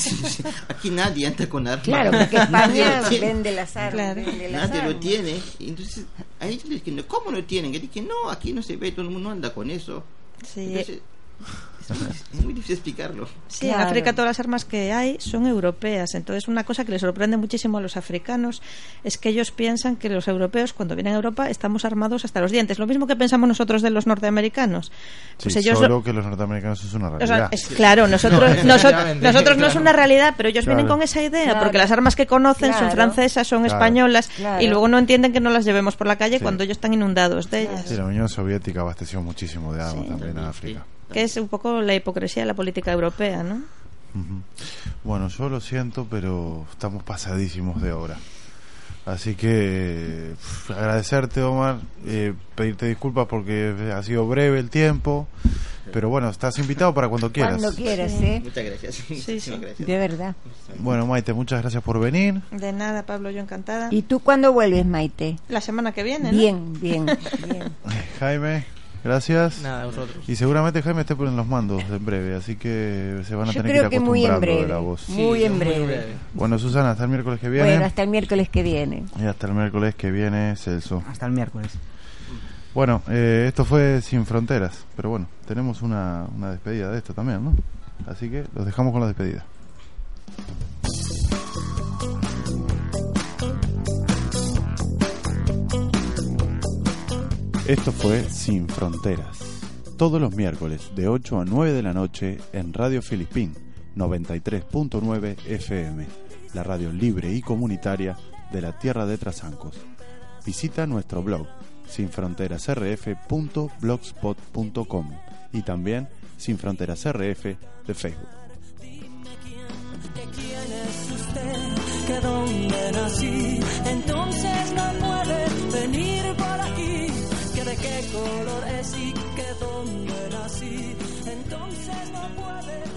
[LAUGHS] aquí nadie anda con armas. Claro, porque España lo vende las armas. Claro. vende las Nadie lo tiene. Y entonces, a ellos les dije, ¿cómo no tienen? Y dije, no, aquí no se ve, todo el mundo anda con eso. Sí. Entonces, [LAUGHS] es muy, difícil explicarlo. Sí, en. África todas las armas que hay son europeas. Entonces, una cosa que les sorprende muchísimo a los africanos es que ellos piensan que los europeos, cuando vienen a Europa, estamos armados hasta los dientes. Lo mismo que pensamos nosotros de los norteamericanos. Pues Sí, ellos solo que los norteamericanos es una O sea, realidad. es claro, nosotros, [LAUGHS] No, nosotros, nosotros no es una realidad, pero ellos vienen con esa idea, Claro. porque las armas que conocen son francesas, son Claro. españolas, Claro. y luego no entienden que no las llevemos por la calle Sí. cuando ellos están inundados de ellas. Sí, la Unión Soviética abasteció muchísimo de armas Sí. también a África. Que es un poco la hipocresía de la política europea, ¿no? Bueno, yo lo siento, pero estamos pasadísimos de hora. Así que agradecerte, Omar, eh, pedirte disculpas porque ha sido breve el tiempo, pero bueno, estás invitado para cuando quieras. Cuando quieras, ¿eh? Muchas gracias. Sí. gracias. De verdad. Bueno, Maite, muchas gracias por venir. De nada, Pablo, yo encantada. ¿Y tú cuándo vuelves, Maite? La semana que viene, ¿no? Bien, bien, [LAUGHS] bien. Jaime, gracias. Nada, a vosotros. Y seguramente Jaime esté en los mandos en breve, así que se van a Yo tener que ir creo que muy en acostumbrando de breve. la voz. Muy en breve. Bueno, Susana, hasta el miércoles que viene. Bueno, hasta el miércoles que viene. Y hasta el miércoles que viene, Celso. Hasta el miércoles. Bueno, eh, esto fue Sin Fronteras, pero bueno, tenemos una, una despedida de esto también, ¿no? Así que los dejamos con la despedida. Esto fue Sin Fronteras, todos los miércoles de 8 a 9 de la noche en Radio Filipín 93.9 FM, la radio libre y comunitaria de la tierra de Trasancos. Visita nuestro blog sinfronterasrf.blogspot.com y también Sin Fronteras RF de Facebook. que nací, entonces no puede venir qué color es y que dónde nací, entonces no puede